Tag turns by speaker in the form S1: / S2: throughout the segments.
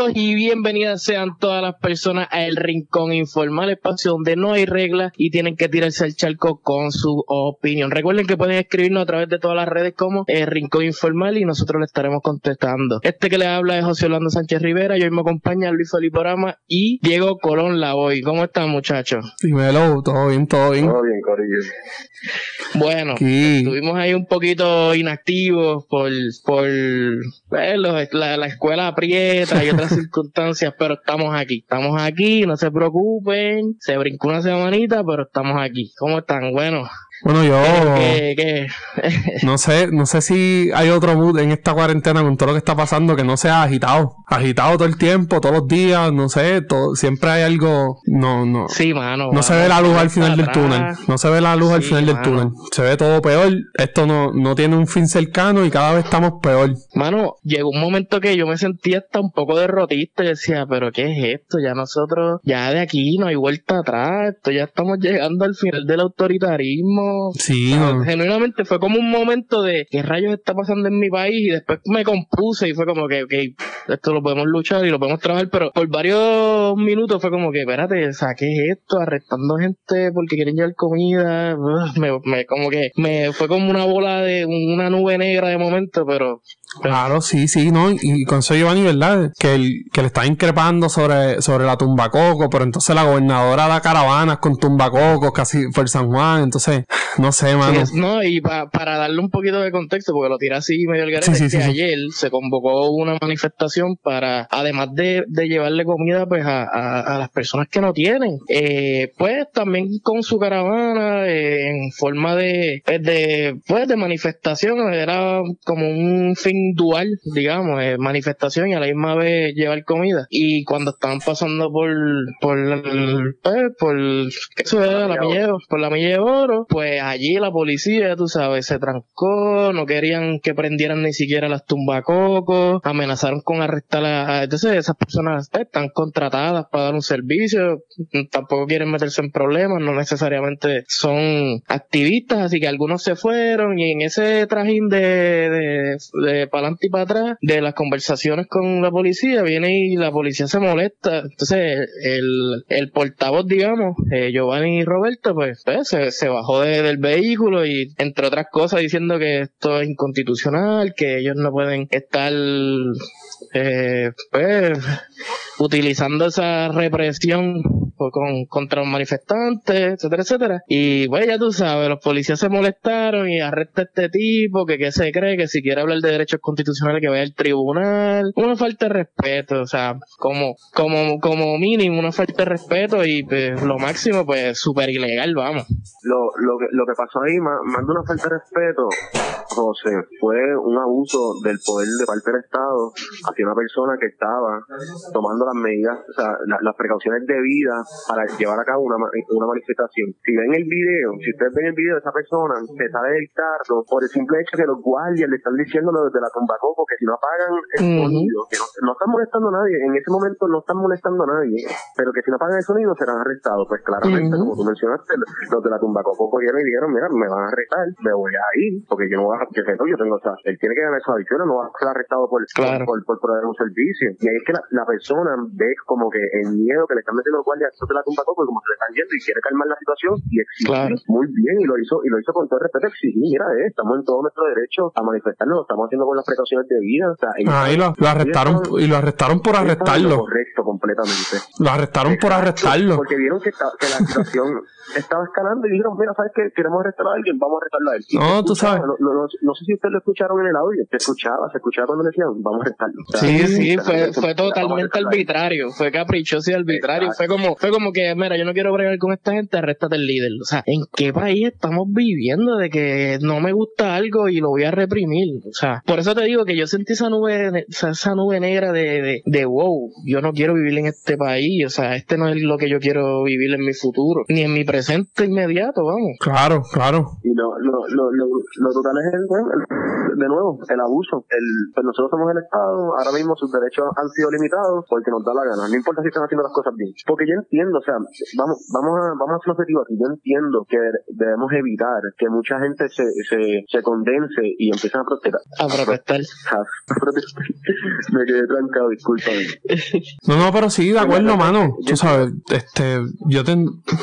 S1: Saludos y bienvenidas sean todas las personas a El Rincón Informal, espacio donde no hay reglas y tienen que tirarse al charco con su opinión. Recuerden que pueden escribirnos a través de todas las redes como El Rincón Informal y nosotros le estaremos contestando. Este que le habla es José Orlando Sánchez Rivera, y hoy me acompaña Luis Felipe Orama y Diego Colón Lavoy. ¿Cómo están muchachos?
S2: Dímelo, todo bien, todo bien.
S3: Todo bien, Corillo.
S1: Bueno, estuvimos ahí un poquito inactivos por, por pues, los- la, la escuela aprieta y otras circunstancias, pero estamos aquí, estamos aquí, no se preocupen, se brincó una semanita, pero estamos aquí. ¿Cómo están? Bueno,
S2: Bueno, yo
S1: ¿qué, qué?
S2: no sé, no sé si hay otro mood en esta cuarentena con todo lo que está pasando que no sea agitado. Agitado todo el tiempo, todos los días, no sé, todo, siempre hay algo, no, no.
S1: Sí, mano.
S2: No se ve la luz al final del túnel. No se ve la luz al final del túnel. Se ve todo peor. Esto no, no tiene un fin cercano y cada vez estamos peor.
S1: Mano, llegó un momento que yo me sentía hasta un poco derrotista y decía, pero ¿qué es esto? Ya nosotros, ya de aquí no hay vuelta atrás, esto ya estamos llegando al final del autoritarismo.
S2: Sí.
S1: Genuinamente fue como un momento de qué rayos está pasando en mi país y después me compuse y fue como que, ok, esto lo podemos luchar y lo podemos trabajar, pero por varios minutos fue como que, espérate, o sea, ¿qué es esto? Arrestando gente porque quieren llevar comida, me, me- como que me fue como una bola de una nube negra de momento, pero
S2: Claro, sí, sí, ¿no? Y, y con eso Giovanni, ¿verdad? Que, el, que le está increpando sobre, sobre la tumbacoco, pero entonces la gobernadora da caravanas con tumbacocos casi por San Juan, entonces, no sé, mano.
S1: Es- no, y pa- para darle un poquito de contexto, porque lo tiré así medio al garete,
S2: Sí, sí,
S1: es que
S2: sí,
S1: ayer se convocó una manifestación para, además de, de llevarle comida pues a, a- a las personas que no tienen, eh, pues también con su caravana eh, en forma de, pues, de, pues, de manifestación, era como un fin dual, digamos, eh, manifestación y a la misma vez llevar comida. Y cuando estaban pasando por, por, el- pues, por, ¿qué? La milla por la milla de oro, pues allí la policía, tú sabes, se trancó, no querían que prendieran ni siquiera las tumbacocos, amenazaron con arrestar a, entonces esas personas pues, están contratadas para dar un servicio, tampoco quieren meterse en problemas, no necesariamente son activistas, así que algunos se fueron y en ese trajín de, de, de para adelante y para atrás de las conversaciones con la policía, viene y la policía se molesta, entonces el, el portavoz, digamos, eh, Giovanni Roberto, pues, pues, se, se bajó de- del vehículo y entre otras cosas diciendo que esto es inconstitucional, que ellos no pueden estar eh, pues utilizando esa represión por- con, contra los manifestantes, etcétera, etcétera. Y pues ya tú sabes, los policías se molestaron y arresta a este tipo que, que se cree que si quiere hablar de derechos constitucionales que vaya al tribunal. Una falta de respeto, o sea, como, como, como mínimo una falta de respeto y pues, lo máximo pues súper ilegal, vamos.
S3: Lo, lo, que, lo que pasó ahí, más, una falta de respeto, José, fue un abuso del poder de parte del Estado hacia una persona que estaba tomando las medidas, o sea, la- las precauciones debidas para llevar a cabo una, una manifestación. Si ven el video, si ustedes ven el video de esa persona, se sale del carro por el simple hecho que los guardias le están diciendo desde la tumbacoco que si no apagan el sonido, que no, no están molestando a nadie, en ese momento no están molestando a nadie, pero que si no apagan el sonido serán arrestados. Pues claramente, como tú mencionaste, los de la tumbacoco cogieron y dijeron, mira, me van a arrestar, me voy a ir, porque yo no voy a, yo tengo, o sea, él tiene que ganar esa adicción, no va a ser arrestado por,
S1: Claro.
S3: por proveer un servicio. Y ahí es que la, la persona ve como que el miedo que le están metiendo los guardias de la tumbacoco, y como se le están yendo y quiere calmar la situación y exigir
S1: Claro.
S3: muy bien y lo hizo y lo hizo con todo el respeto exigir mira eh, estamos en todo nuestro derecho a manifestarnos lo estamos haciendo con las precauciones debidas o sea,
S2: Ahí lo, lo arrestaron y lo arrestaron por
S3: lo
S2: arrestarlo.
S3: correcto completamente
S2: Lo arrestaron por arrestarlo.
S3: Porque vieron que, que la situación estaba escalando y dijeron, mira, ¿sabes qué? Queremos arrestar a alguien, vamos a arrestarlo a él. Y
S2: No, tú
S3: escuchaba,
S2: sabes.
S3: No, no, no, no sé si ustedes lo escucharon en el audio. Se escuchaba, se escuchaba cuando decían, vamos a arrestarlo.
S1: Sí, sí, fue, fue totalmente arbitrario, fue caprichoso y arbitrario,
S3: Exacto.
S1: fue como, fue como que, mira, yo no quiero bregar con esta gente, arréstate el líder. O sea, ¿en qué país estamos viviendo de que no me gusta algo y lo voy a reprimir? O sea, por eso te digo que yo sentí esa nube, esa, nube negra de, de, de wow, yo no quiero vivir en este país, o sea, este no es lo que yo quiero vivir en mi futuro, ni en mi presente inmediato, vamos.
S2: Claro, claro.
S3: Y lo, lo, lo, lo, lo total es el, bueno, de nuevo, el abuso. El, pues nosotros somos el Estado, ahora mismo sus derechos han sido limitados porque nos da la gana. No importa si están haciendo las cosas bien. Porque yo entiendo, o sea, vamos, vamos a, vamos a hacer un objetivo aquí. Yo entiendo que debemos evitar que mucha gente se, se, se condense y empiece a protestar.
S1: A protestar.
S3: Me quedé trancado, discúlpame.
S2: No, no, pero sí, de acuerdo, mano. Tú sabes, este, yo te...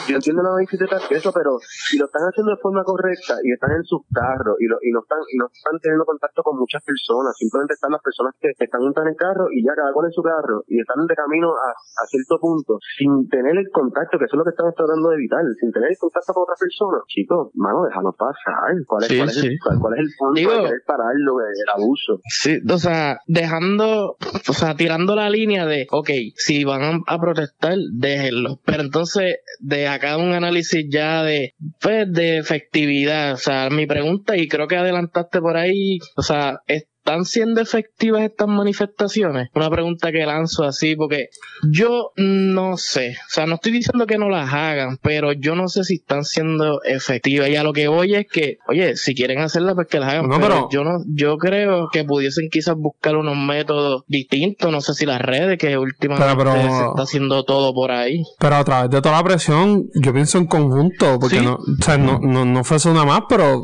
S3: Yo entiendo la bicicleta eso, pero si lo están haciendo de forma correcta y están en sus carros y, lo, y no están y no están teniendo contacto con muchas personas, simplemente están las personas que están en el carro y ya cada cual en su carro y están de camino a, a cierto punto sin tener el contacto, que eso es lo que estamos tratando de evitar, sin tener el contacto con otra persona. Chicos, mano, déjalo pasar. ¿Cuál es, cuál es, el, cuál, es el punto de querer pararlo, el abuso?
S1: Sí, o sea, dejando, o sea, tirando la línea de, ok, si van a protestar, déjenlo. Pero entonces, de acá un análisis ya de, pues, de efectividad. O sea, mi pregunta, y creo que adelantaste por ahí, o sea, es ¿Están siendo efectivas estas manifestaciones? Una pregunta que lanzo así, porque yo no sé, o sea, no estoy diciendo que no las hagan, pero yo no sé si están siendo efectivas. Y a lo que voy es que, oye, si quieren hacerlas, pues que las hagan. pero, yo no, yo creo que pudiesen quizás buscar unos métodos distintos, no sé si las redes, que últimamente se está haciendo todo por ahí.
S2: Pero a través de toda la presión, yo pienso en conjunto, porque no, o sea, no, no, no fue eso nada más, pero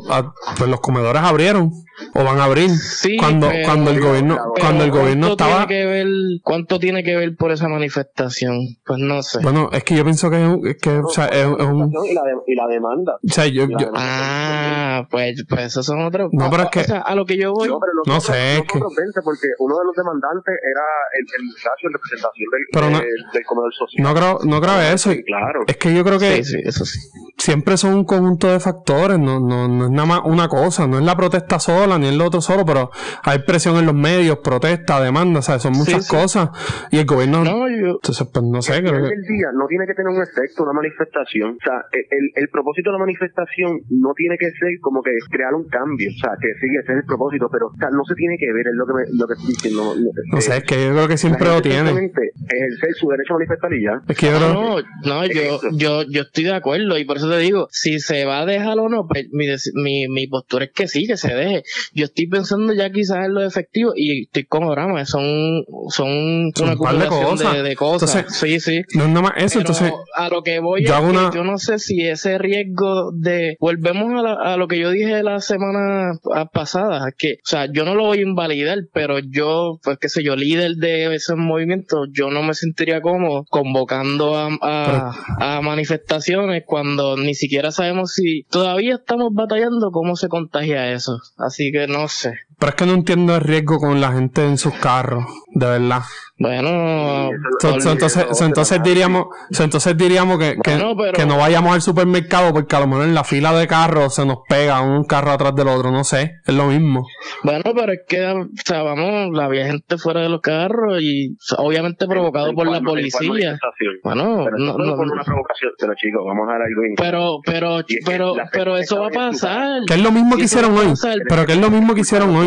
S2: pues los comedores abrieron o van a abrir.
S1: Sí,
S2: cuando, cuando el gobierno, cuando el gobierno estaba.
S1: Tiene que ver, ¿Cuánto tiene que ver por esa manifestación? Pues no sé.
S2: Bueno, es que yo pienso que, es, que o sea, es, un.
S3: Y la, y la demanda.
S2: O sea, yo.
S1: Ah, pues, pues esos son otros.
S2: No, pero es que.
S1: O sea, a lo que yo voy.
S2: No, no sé.
S3: es que... porque uno de los demandantes era el, el muchacho en representación del,
S2: pero no,
S3: del, comedor social.
S2: No creo, no creo eso.
S3: claro.
S2: Es que yo creo que.
S1: Sí, sí, eso sí.
S2: Siempre son un conjunto de factores, no, no, no es nada más una cosa, no es la protesta sola ni el otro solo, pero hay presión en los medios, protesta, demanda, ¿sabes? Son muchas cosas. Y el gobierno.
S1: No, yo.
S2: Entonces, pues no sé.
S3: Creo que... el día no tiene que tener un efecto, una manifestación. O sea, el, el, propósito de la manifestación no tiene que ser como que crear un cambio. O sea, que sí, ese es el propósito, pero o sea, no se tiene que ver, es lo que, me, lo que estoy diciendo.
S2: No, sé, es que yo creo que siempre lo tiene.
S3: Ejercer su derecho a manifestar y ya.
S2: Es que yo
S1: No, no, yo, yo, yo estoy de acuerdo y por eso te digo, si se va a dejar o no, pues mi, mi, mi postura es que sí, que se deje. Yo estoy pensando ya quizás en lo efectivo y estoy con Orama, son, son una acumulación de cosas. De, sí, sí.
S2: No es nada más eso, entonces.
S1: A lo que voy yo, es que yo no sé si ese riesgo de. Volvemos a, a lo que yo dije la semana pasada, que, o sea, yo no lo voy a invalidar, pero yo, pues qué sé yo, líder de ese movimiento, yo no me sentiría cómodo convocando a, a, a manifestaciones cuando ni siquiera sabemos si todavía estamos batallando cómo se contagia eso. Así que no sé.
S2: Pero es que no entiendo el riesgo con la gente en sus carros, de verdad.
S1: Bueno,
S2: entonces, entonces diríamos, entonces diríamos que, que, no vayamos al supermercado porque a lo mejor en la fila de carros se nos pega un carro atrás del otro, no sé, es lo mismo.
S1: Bueno, pero es que, o sea, vamos, había gente fuera de los carros y obviamente provocado por la policía. Bueno,
S3: pero no, no, por una provocación, pero chicos, vamos a dar algo
S1: Pero, pero, pero, pero eso va a pasar.
S2: Que es lo mismo que hicieron hoy. Pero que es lo mismo que hicieron hoy.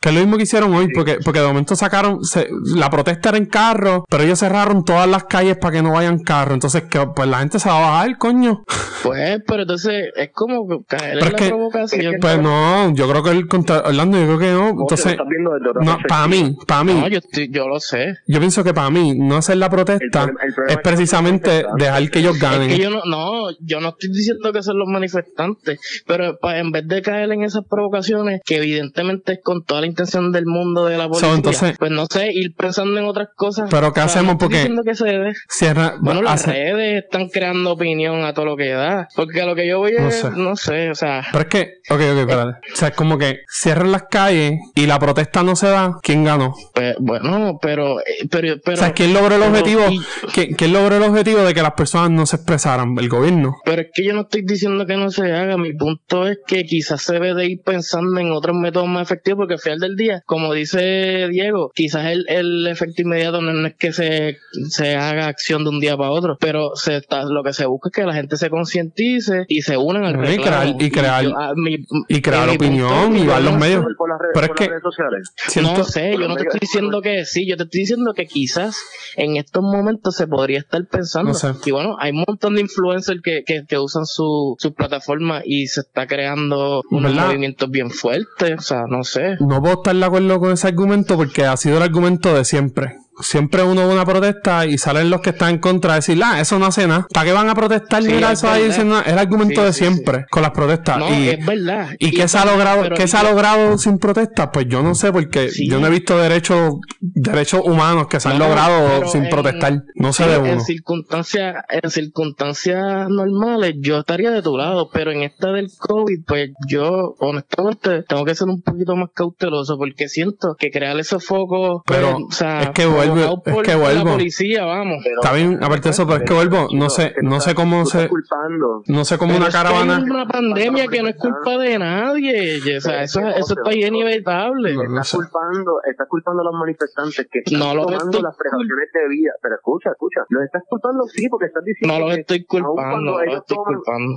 S2: Que es lo mismo que hicieron hoy, porque, porque de momento sacaron, se, la protesta era en carro, pero ellos cerraron todas las calles para que no vayan carro. Entonces, que pues la gente se va a bajar, coño.
S1: Pues, pero entonces es como caer en la provocación.
S2: pues no, yo creo que el contra Orlando, yo creo que no. Entonces, no, para mí, para mí.
S1: No, yo, yo lo sé.
S2: Yo pienso que para mí, no hacer la protesta es precisamente dejar que ellos ganen.
S1: Es que yo no, no, yo no estoy diciendo que son los manifestantes, pero en vez de caer en esas provocaciones, que evidentemente es con toda la intención del mundo de la policía, pues no sé, ir pensando en otras cosas.
S2: Pero ¿qué hacemos? Porque
S1: que se debe.
S2: Cierra,
S1: bueno, las redes están creando opinión a todo lo que da. Porque a lo que yo voy es, no sé, o sea.
S2: Pero es que, ok, ok, espérate. O sea, es como que cierran las calles y la protesta no se da, ¿quién ganó?
S1: Pues, bueno, pero, eh, pero, pero.
S2: O sea, ¿quién logró el objetivo? ¿quién, logró el objetivo de que las personas no se expresaran? El gobierno.
S1: Pero es que yo no estoy diciendo que no se haga. Mi punto es que quizás se debe de ir pensando en otros métodos más efectivos porque al final del día, como dice Diego, quizás el, el efecto inmediato no es que se, se haga acción de un día para otro, pero se está, lo que se busca es que la gente se concientice y se unan al
S2: y crear y crear, y, crear opinión y ver los medios. pero es que
S1: no sé, yo no te estoy diciendo que sí, yo te estoy diciendo que quizás en estos momentos se podría estar pensando. Y bueno, hay un montón de influencers que, que, que usan su, su plataforma y se está creando unos movimientos bien fuertes. No sé.
S2: No puedo estar de acuerdo con ese argumento porque ha sido el argumento de siempre. Siempre uno ve una protesta y salen los que están en contra a decir, ah, eso no hace nada. ¿Para qué van a protestar?
S1: Sí,
S2: Mira,
S1: es
S2: eso ahí. Es el argumento
S1: Sí,
S2: de
S1: sí,
S2: siempre con las protestas.
S1: No,
S2: y,
S1: es verdad.
S2: ¿Y qué se ha logrado, qué se ha logrado sin protestas? Pues yo no sé, porque yo no he visto derechos, derechos humanos que se han
S1: No,
S2: logrado sin
S1: en-
S2: protestar. No sé de
S1: en
S2: uno.
S1: circunstancias, en circunstancias normales yo estaría de tu lado, pero en esta del COVID, pues yo honestamente tengo que ser un poquito más cauteloso porque siento que crear esos focos, pues,
S2: Pero
S1: o sea,
S2: es que vuelve- es que vuelvo.
S1: la policía, vamos.
S3: Pero-
S2: Está bien, aparte de eso, pero es que vuelvo, no sé, no sé cómo se,
S3: culpando.
S2: no sé cómo una
S1: es
S2: caravana.
S1: hay una pandemia que no es culpa de nadie, o sea, eso, eso está bien inevitable.
S3: Estás culpando, estás culpando a los manifestantes que están
S1: No los
S3: tomando
S1: estoy
S3: las precauciones debidas. Pero escucha, escucha, los estás culpando sí porque estás diciendo
S1: No los
S3: que
S1: estoy culpando, no los estoy
S3: toman-
S1: culpando.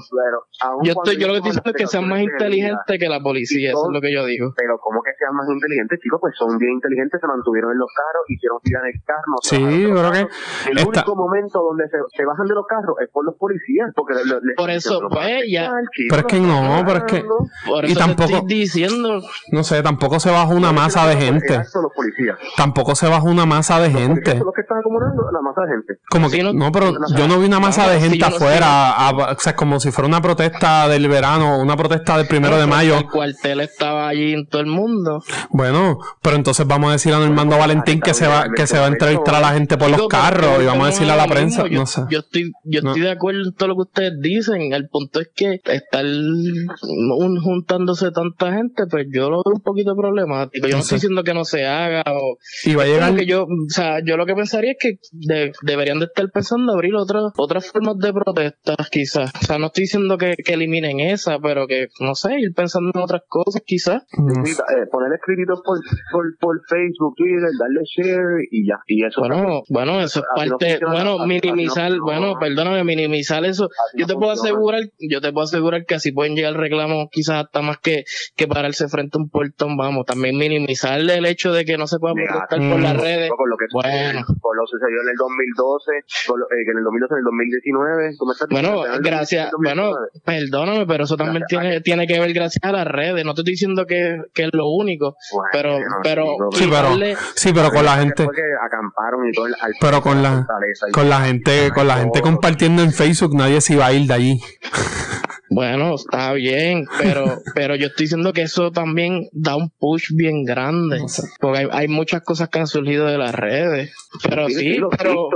S1: Yo estoy, yo lo que estoy diciendo es que sean más inteligentes que la policía, eso es lo que yo digo.
S3: Pero ¿cómo que sean más inteligentes, chicos? Pues son bien inteligentes, se mantuvieron en los carros, hicieron en el carro.
S2: Sí, creo que.
S3: El único momento donde se, se bajan de los carros es por los policías. Porque le- le-
S1: Por eso, pues,
S3: "Pero
S1: ya-
S2: Pero es que no, pero es que-
S1: Por
S2: Y
S1: eso
S2: tampoco-
S1: te estoy diciendo,
S2: no sé, tampoco se baja una masa de gente.
S3: Exacto, los policías.
S2: Tampoco se baja una masa de
S3: Los
S2: gente.
S3: son los que están acumulando la masa de gente.
S2: Como
S1: Sí,
S2: que,
S1: no-
S2: no, pero yo no vi una masa
S1: no,
S2: de gente afuera, a- o sea, como si fuera una protesta del verano, una protesta del primero de mayo.
S1: El cuartel estaba allí en todo el mundo.
S2: Bueno, pero entonces vamos a decir a Normando Valentín que se va, que se va a entrevistar a la gente por los
S1: Digo,
S2: carros y vamos a decirle a la prensa.
S1: Yo,
S2: no sé.
S1: yo estoy, yo
S2: No.
S1: estoy de acuerdo en todo lo que ustedes dicen. El punto es que estar un- juntándose tanta gente, pues yo lo veo un poquito problemático. Yo no,
S2: No
S1: estoy
S2: sé.
S1: diciendo que no se haga o
S2: Y va a llegar,
S1: que yo, o sea, yo lo que pensaría es que de- deberían de estar pensando abrir otras otras formas de protestas, quizás. O sea, no estoy diciendo que, que eliminen esa, pero que, no sé, ir pensando en otras cosas, quizás.
S3: eh, poner escritos por, por, por Facebook, Twitter, darle share y ya. Y eso
S1: Bueno, bueno, eso es
S3: no
S1: parte, bueno,
S3: así no
S1: minimizar, bueno, perdóname, minimizar eso. Yo
S3: no
S1: te puedo asegurar, yo te puedo asegurar que así pueden llegar reclamos quizás hasta más que, que pararse frente a un portón, vamos. También minimizar el hecho de que no se pueda protestar por las redes.
S3: Por lo que
S1: Bueno.
S3: por lo que sucedió en el 2012, por lo, eh, que en el 2012, en el 2019, tú me estás
S1: Bueno, gracias,
S3: 2019.
S1: bueno, perdóname, pero eso también
S3: Gracias,
S1: tiene, tiene que ver gracias a las redes. No te estoy diciendo que, que es lo único,
S3: Bueno,
S1: pero, pero,
S2: Sí, pero- Sí, pero con la gente,
S3: que acamparon y todo el,
S2: Pero con la-
S3: y-
S2: con la gente, con la gente compartiendo en Facebook, nadie se iba a ir de allí.
S1: bueno, está bien, pero, pero yo estoy diciendo que eso también da un push bien grande.
S2: No sé.
S1: Porque hay, hay muchas cosas que han surgido de las redes. Pero sí,
S3: los
S1: pero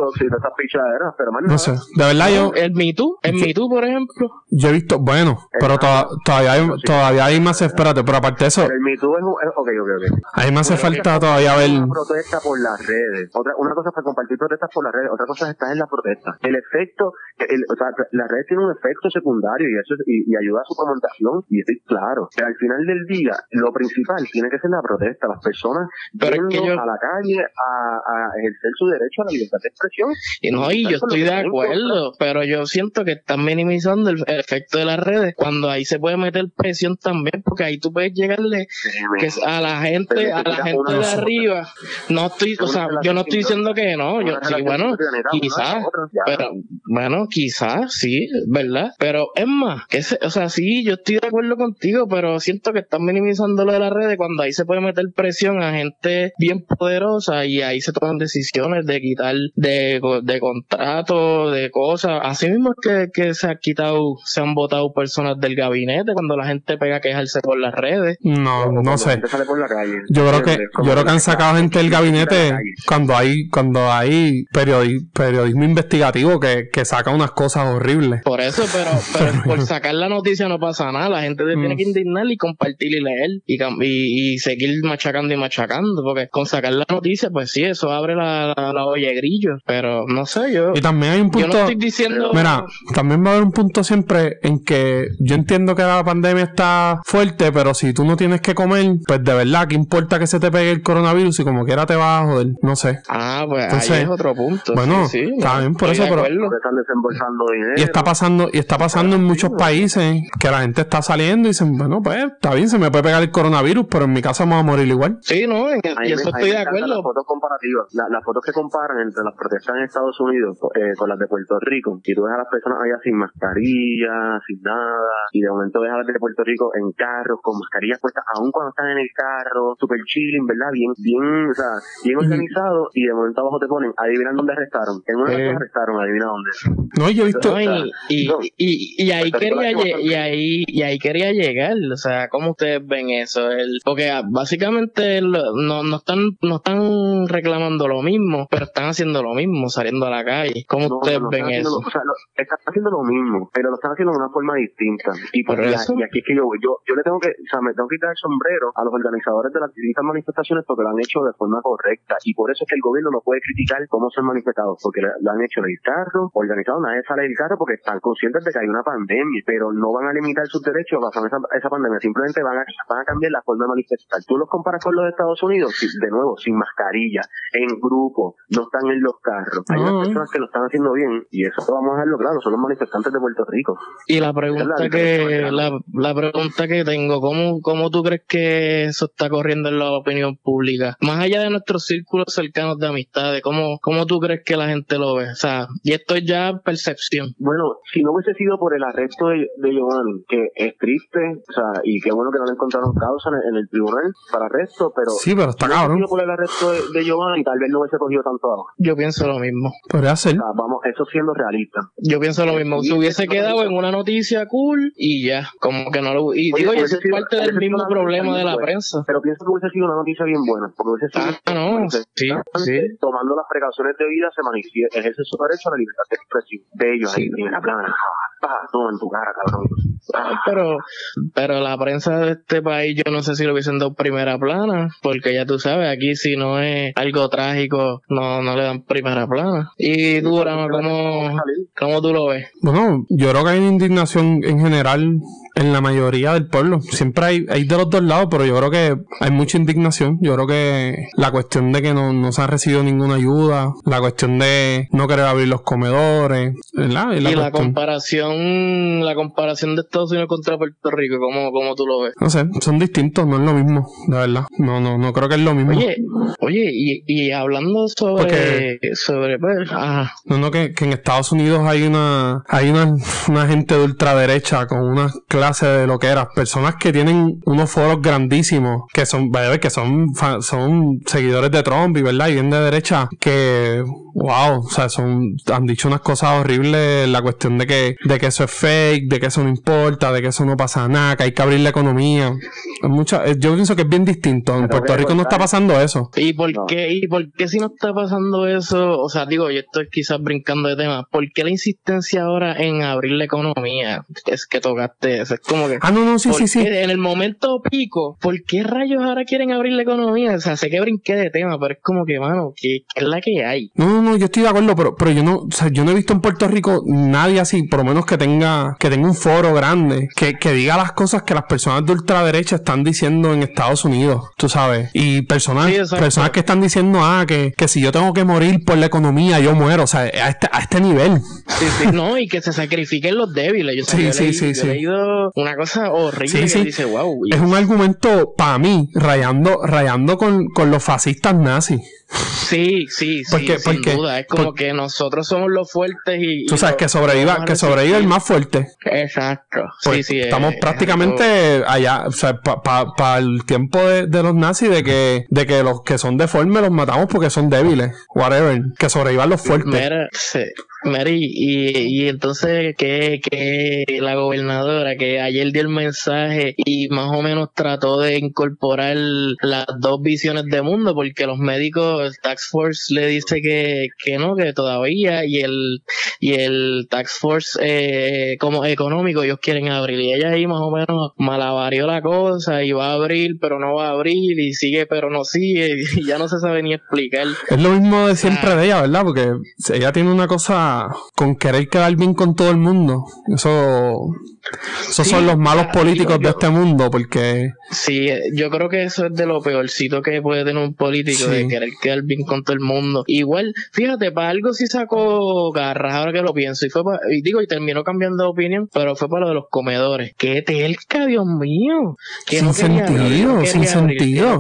S3: pichaderas, pero
S2: No sé. De verdad yo,
S1: el Me Too, el Me Too, por ejemplo.
S2: yo he visto, bueno, pero to- todavía hay, todavía hay más, espérate, pero aparte de eso,
S3: Pero el Me Too es un... es- Ok, ok, ok.
S2: a mí me hace
S3: Una
S2: falta todavía ver,
S3: Una protesta por las redes. Otra, una cosa es compartir protestas por las redes, otra cosa es estar en la protesta. El efecto, el, o sea, las redes tienen un efecto secundario y eso es- y, y ayuda a su promulgación y estoy claro. Pero al final del día, lo principal tiene que ser la protesta. Las personas
S1: Pero es que yo-
S3: a la calle a, a ejercer su derecho a la libertad de expresión.
S1: Y no, y yo estoy de acuerdo, pero yo siento que están minimizando el, el efecto de las redes cuando ahí se puede meter presión también, porque ahí tú puedes llegarle que es a la gente, a la gente de arriba. No estoy, o sea, yo no estoy diciendo que no, yo sí, bueno, quizás, pero bueno, quizás sí, ¿verdad? Pero es más, que se, o sea, sí, yo estoy de acuerdo contigo, pero siento que están minimizando lo de las redes cuando ahí se puede meter presión a gente bien poderosa y ahí se toman decisiones de quitar de, de contratos, de cosas. Así mismo es que, que se ha quitado, se han votado personas del gabinete cuando la gente pega a quejarse por las redes.
S2: no, no sé.
S3: Sale por la calle.
S2: Yo creo que, yo creo que han sacado gente del gabinete cuando hay, cuando hay periodi- periodismo investigativo que, que saca unas cosas horribles.
S1: Por eso, pero, pero por sacar la noticia no pasa nada. La gente se tiene
S2: Mm.
S1: que indignar y compartir y leer y, y, y seguir machacando y machacando. Porque con sacar la noticia, pues sí, eso abre la, la, la olla de grillo. Pero no sé, yo,
S2: Y también hay un
S1: yo no
S2: punto,
S1: estoy diciendo.
S2: Mira, también va a haber un punto siempre en que yo entiendo que la pandemia está fuerte, pero si tú no tienes que comer, pues de verdad, ¿qué importa que se te pegue el coronavirus y como quiera te va a joder? No sé.
S1: Ah, pues
S2: Entonces,
S1: ahí es otro punto.
S2: bueno,
S1: sí, sí,
S2: está bien por eso, pero-
S3: están desembolsando dinero.
S2: Y está pasando, y está pasando en muchos
S3: Sí,
S2: países que la gente está saliendo y dicen, bueno, pues está bien, se me puede pegar el coronavirus, pero en mi casa vamos a morir igual.
S1: Sí, no, en, y eso estoy de acuerdo.
S3: Las fotos comparativas, las fotos que comparan entre las protestas en Estados Unidos eh, con las de Puerto Rico, y tú ves a las personas allá sin mascarilla, sin nada, y de momento ves a las de Puerto Rico en carros, con mascarillas puestas, aún cuando están en el carro, super chilling, ¿verdad? Bien, bien, o sea, bien organizado, y de momento abajo te ponen, adivinan dónde arrestaron. En una eh. arrestaron, adivina dónde.
S2: No, yo he visto.
S1: y, y, y, ahí quería y ahí, y ahí quería llegar, o sea, ¿cómo ustedes ven eso? El, porque básicamente no, no están, no están reclamando lo mismo, pero están haciendo lo mismo, saliendo a la calle. ¿Cómo ustedes ven eso?
S3: o sea, están haciendo lo mismo, pero lo están haciendo de una forma distinta. Y, por eso? y aquí es que yo, yo, yo le tengo que, o sea, me tengo que quitar el sombrero a los organizadores de las distintas manifestaciones porque lo han hecho de forma correcta. Y por eso es que el gobierno no puede criticar cómo se han manifestado, porque lo han hecho en el carro, organizado, nadie sale del carro porque están conscientes de que hay una pandemia, pero no van a limitar sus derechos bajo esa, esa pandemia, simplemente van a, van a cambiar la forma de manifestar. Tú los comparas con los de Estados Unidos, de nuevo, sin mascarilla, en grupo, no están en los carros. Hay unas personas que lo están haciendo bien y eso vamos a dejarlo claro, son los manifestantes de Puerto Rico.
S1: Y la pregunta que la, la, pregunta que tengo, ¿cómo, ¿cómo tú crees que eso está corriendo en la opinión pública? Más allá de nuestros círculos cercanos de amistades, ¿cómo, cómo tú crees que la gente lo ve? O sea, y esto es ya percepción.
S3: Bueno, si no hubiese sido por el arresto de, de Giovanni, que es triste, o sea, y qué bueno que no le encontraron causa en, el tribunal para arresto, pero
S2: sí, pero está
S3: si no por el arresto de, Giovanni, tal vez no hubiese cogido tanto agua.
S1: Yo pienso lo mismo.
S2: Podría ser.
S3: vamos, eso siendo realista.
S1: Yo pienso lo mismo. Si hubiese quedado en una noticia cool y ya, como que no lo. Y digo, eso es parte del mismo problema de la prensa.
S3: Pero pienso que hubiese sido una noticia bien buena, porque hubiese sido.
S1: Ah, no, sí, sí.
S3: Tomando las precauciones debidas, se manifiesta, ejerce su derecho a la libertad de expresión de ellos ahí en primera plana. todo en tu cara, cabrón.
S1: pero, pero la prensa de este país, yo no sé si lo hubiesen dado primera plana, porque ya tú sabes, aquí si no es algo trágico, no, no le dan primera plana. Y tú, ¿cómo, ¿cómo tú lo ves?
S2: Bueno, yo creo que hay una indignación en general en la mayoría del pueblo. Siempre hay, hay de los dos lados, pero yo creo que hay mucha indignación. Yo creo que la cuestión de que no, no se ha recibido ninguna ayuda, la cuestión de no querer abrir los comedores, ¿verdad?
S1: Y la, comparación, la comparación de Estados Unidos contra Puerto Rico, ¿cómo, ¿cómo tú lo ves?
S2: No sé, son distintos, no es lo mismo, de verdad. No, no, no creo que es lo mismo.
S1: Oye, oye, y, y hablando sobre, sobre, pues,
S2: No, no, que, que en Estados Unidos hay una, hay una, una gente de ultraderecha con una clase de lo que era. Personas que tienen unos foros grandísimos, que son, que son, son seguidores de Trump y verdad, y bien de derecha, que wow, o sea, son, han dicho unas cosas horribles, la cuestión de que, de que eso es fake, de que eso no importa, de que eso no pasa nada, que hay que abrir la economía. Mucha, yo pienso que es bien distinto. En Puerto Rico no está pasando eso.
S1: ¿Y por qué, y por qué si no está pasando eso? O sea, digo, yo estoy quizás brincando de tema. ¿Por qué la insistencia ahora en abrir la economía? Es que tocaste eso. Es como que.
S2: Ah, no, no, sí, sí, sí.
S1: En el momento pico, ¿por qué rayos ahora quieren abrir la economía? O sea, sé que brinqué de tema, pero es como que, mano, ¿qué, es la que hay?
S2: No, no, no, yo estoy de acuerdo, pero, pero yo no, o sea, yo no he visto en Puerto Rico nadie así, por lo menos que tenga, que tenga un foro grande, que, que diga las cosas que las personas de ultraderecha están diciendo en Estados Unidos, tú sabes. Y personas, personas que están diciendo, ah, que, que si yo tengo que morir por la economía, yo muero, o sea, a este, a este nivel.
S1: Sí, sí, no, y que se sacrifiquen los débiles. Yo, sí, sí, sí, he leído una cosa horrible que dice, wow.
S2: Es un argumento, para mí, rayando, rayando con, con los fascistas nazis.
S1: Sí, sí, sí, sin duda. Es como que nosotros somos los fuertes y...
S2: Tú sabes, que sobreviva, que sobreviva el más fuerte.
S1: Exacto.
S2: sí,
S1: pues sí.
S2: Estamos prácticamente allá, o sea, para el tiempo de, de, los nazis, de que, de que los que son deformes los matamos porque son débiles, whatever. Que sobrevivan los fuertes.
S1: Mira, sí. Mary, y, y entonces que, que la gobernadora que ayer dio el mensaje y más o menos trató de incorporar las dos visiones de mundo porque los médicos, el Tax Force le dice que, que no, que todavía y el, y el Tax Force eh, como económico ellos quieren abrir y ella ahí más o menos malavarió la cosa y va a abrir pero no va a abrir y sigue pero no sigue y ya no se sabe ni explicar.
S2: Es lo mismo de siempre de ella, ¿verdad? Porque ella tiene una cosa Con querer quedar bien con todo el mundo. Eso, esos son los malos políticos de este mundo, porque...
S1: Sí, yo creo que eso es de lo peorcito que puede tener un político, de querer quedar bien con todo el mundo. Igual, fíjate, para algo sí sacó garras, ahora que lo pienso, y fue y digo, y terminó cambiando de opinión, pero fue para lo de los comedores. ¡Qué telca, Dios mío!
S2: Que sin sentido, sin sentido.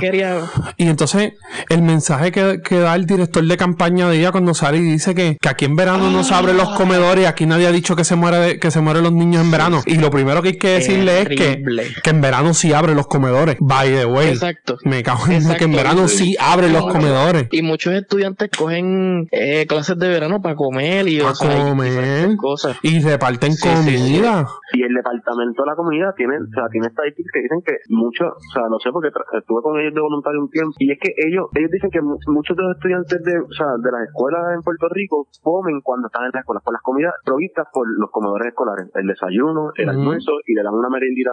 S2: Y entonces, el mensaje que, que, da el director de campaña de ella cuando sale y dice que, que aquí en verano no se abren los comedores, aquí nadie ha dicho que se muere que se mueren los niños en verano. Y lo primero que hay que decirle es que, que en verano sí abre los comedores. By the way.
S1: Exacto.
S2: Me cago en que en verano sí abre los comedores.
S1: Y muchos estudiantes cogen eh, clases de verano para comer y,
S2: para comer. cosas. Y reparten comida.
S3: y el departamento de la comida tiene, o sea, tiene estadísticas que dicen que muchos, o sea, no sé porque estuve con ellos de voluntario un tiempo, y es que ellos, ellos dicen que muchos de los estudiantes de, o sea, de las escuelas en Puerto Rico comen cuando están en las escuelas, por las comidas provistas por los comedores escolares, el desayuno, el almuerzo y le dan una merendita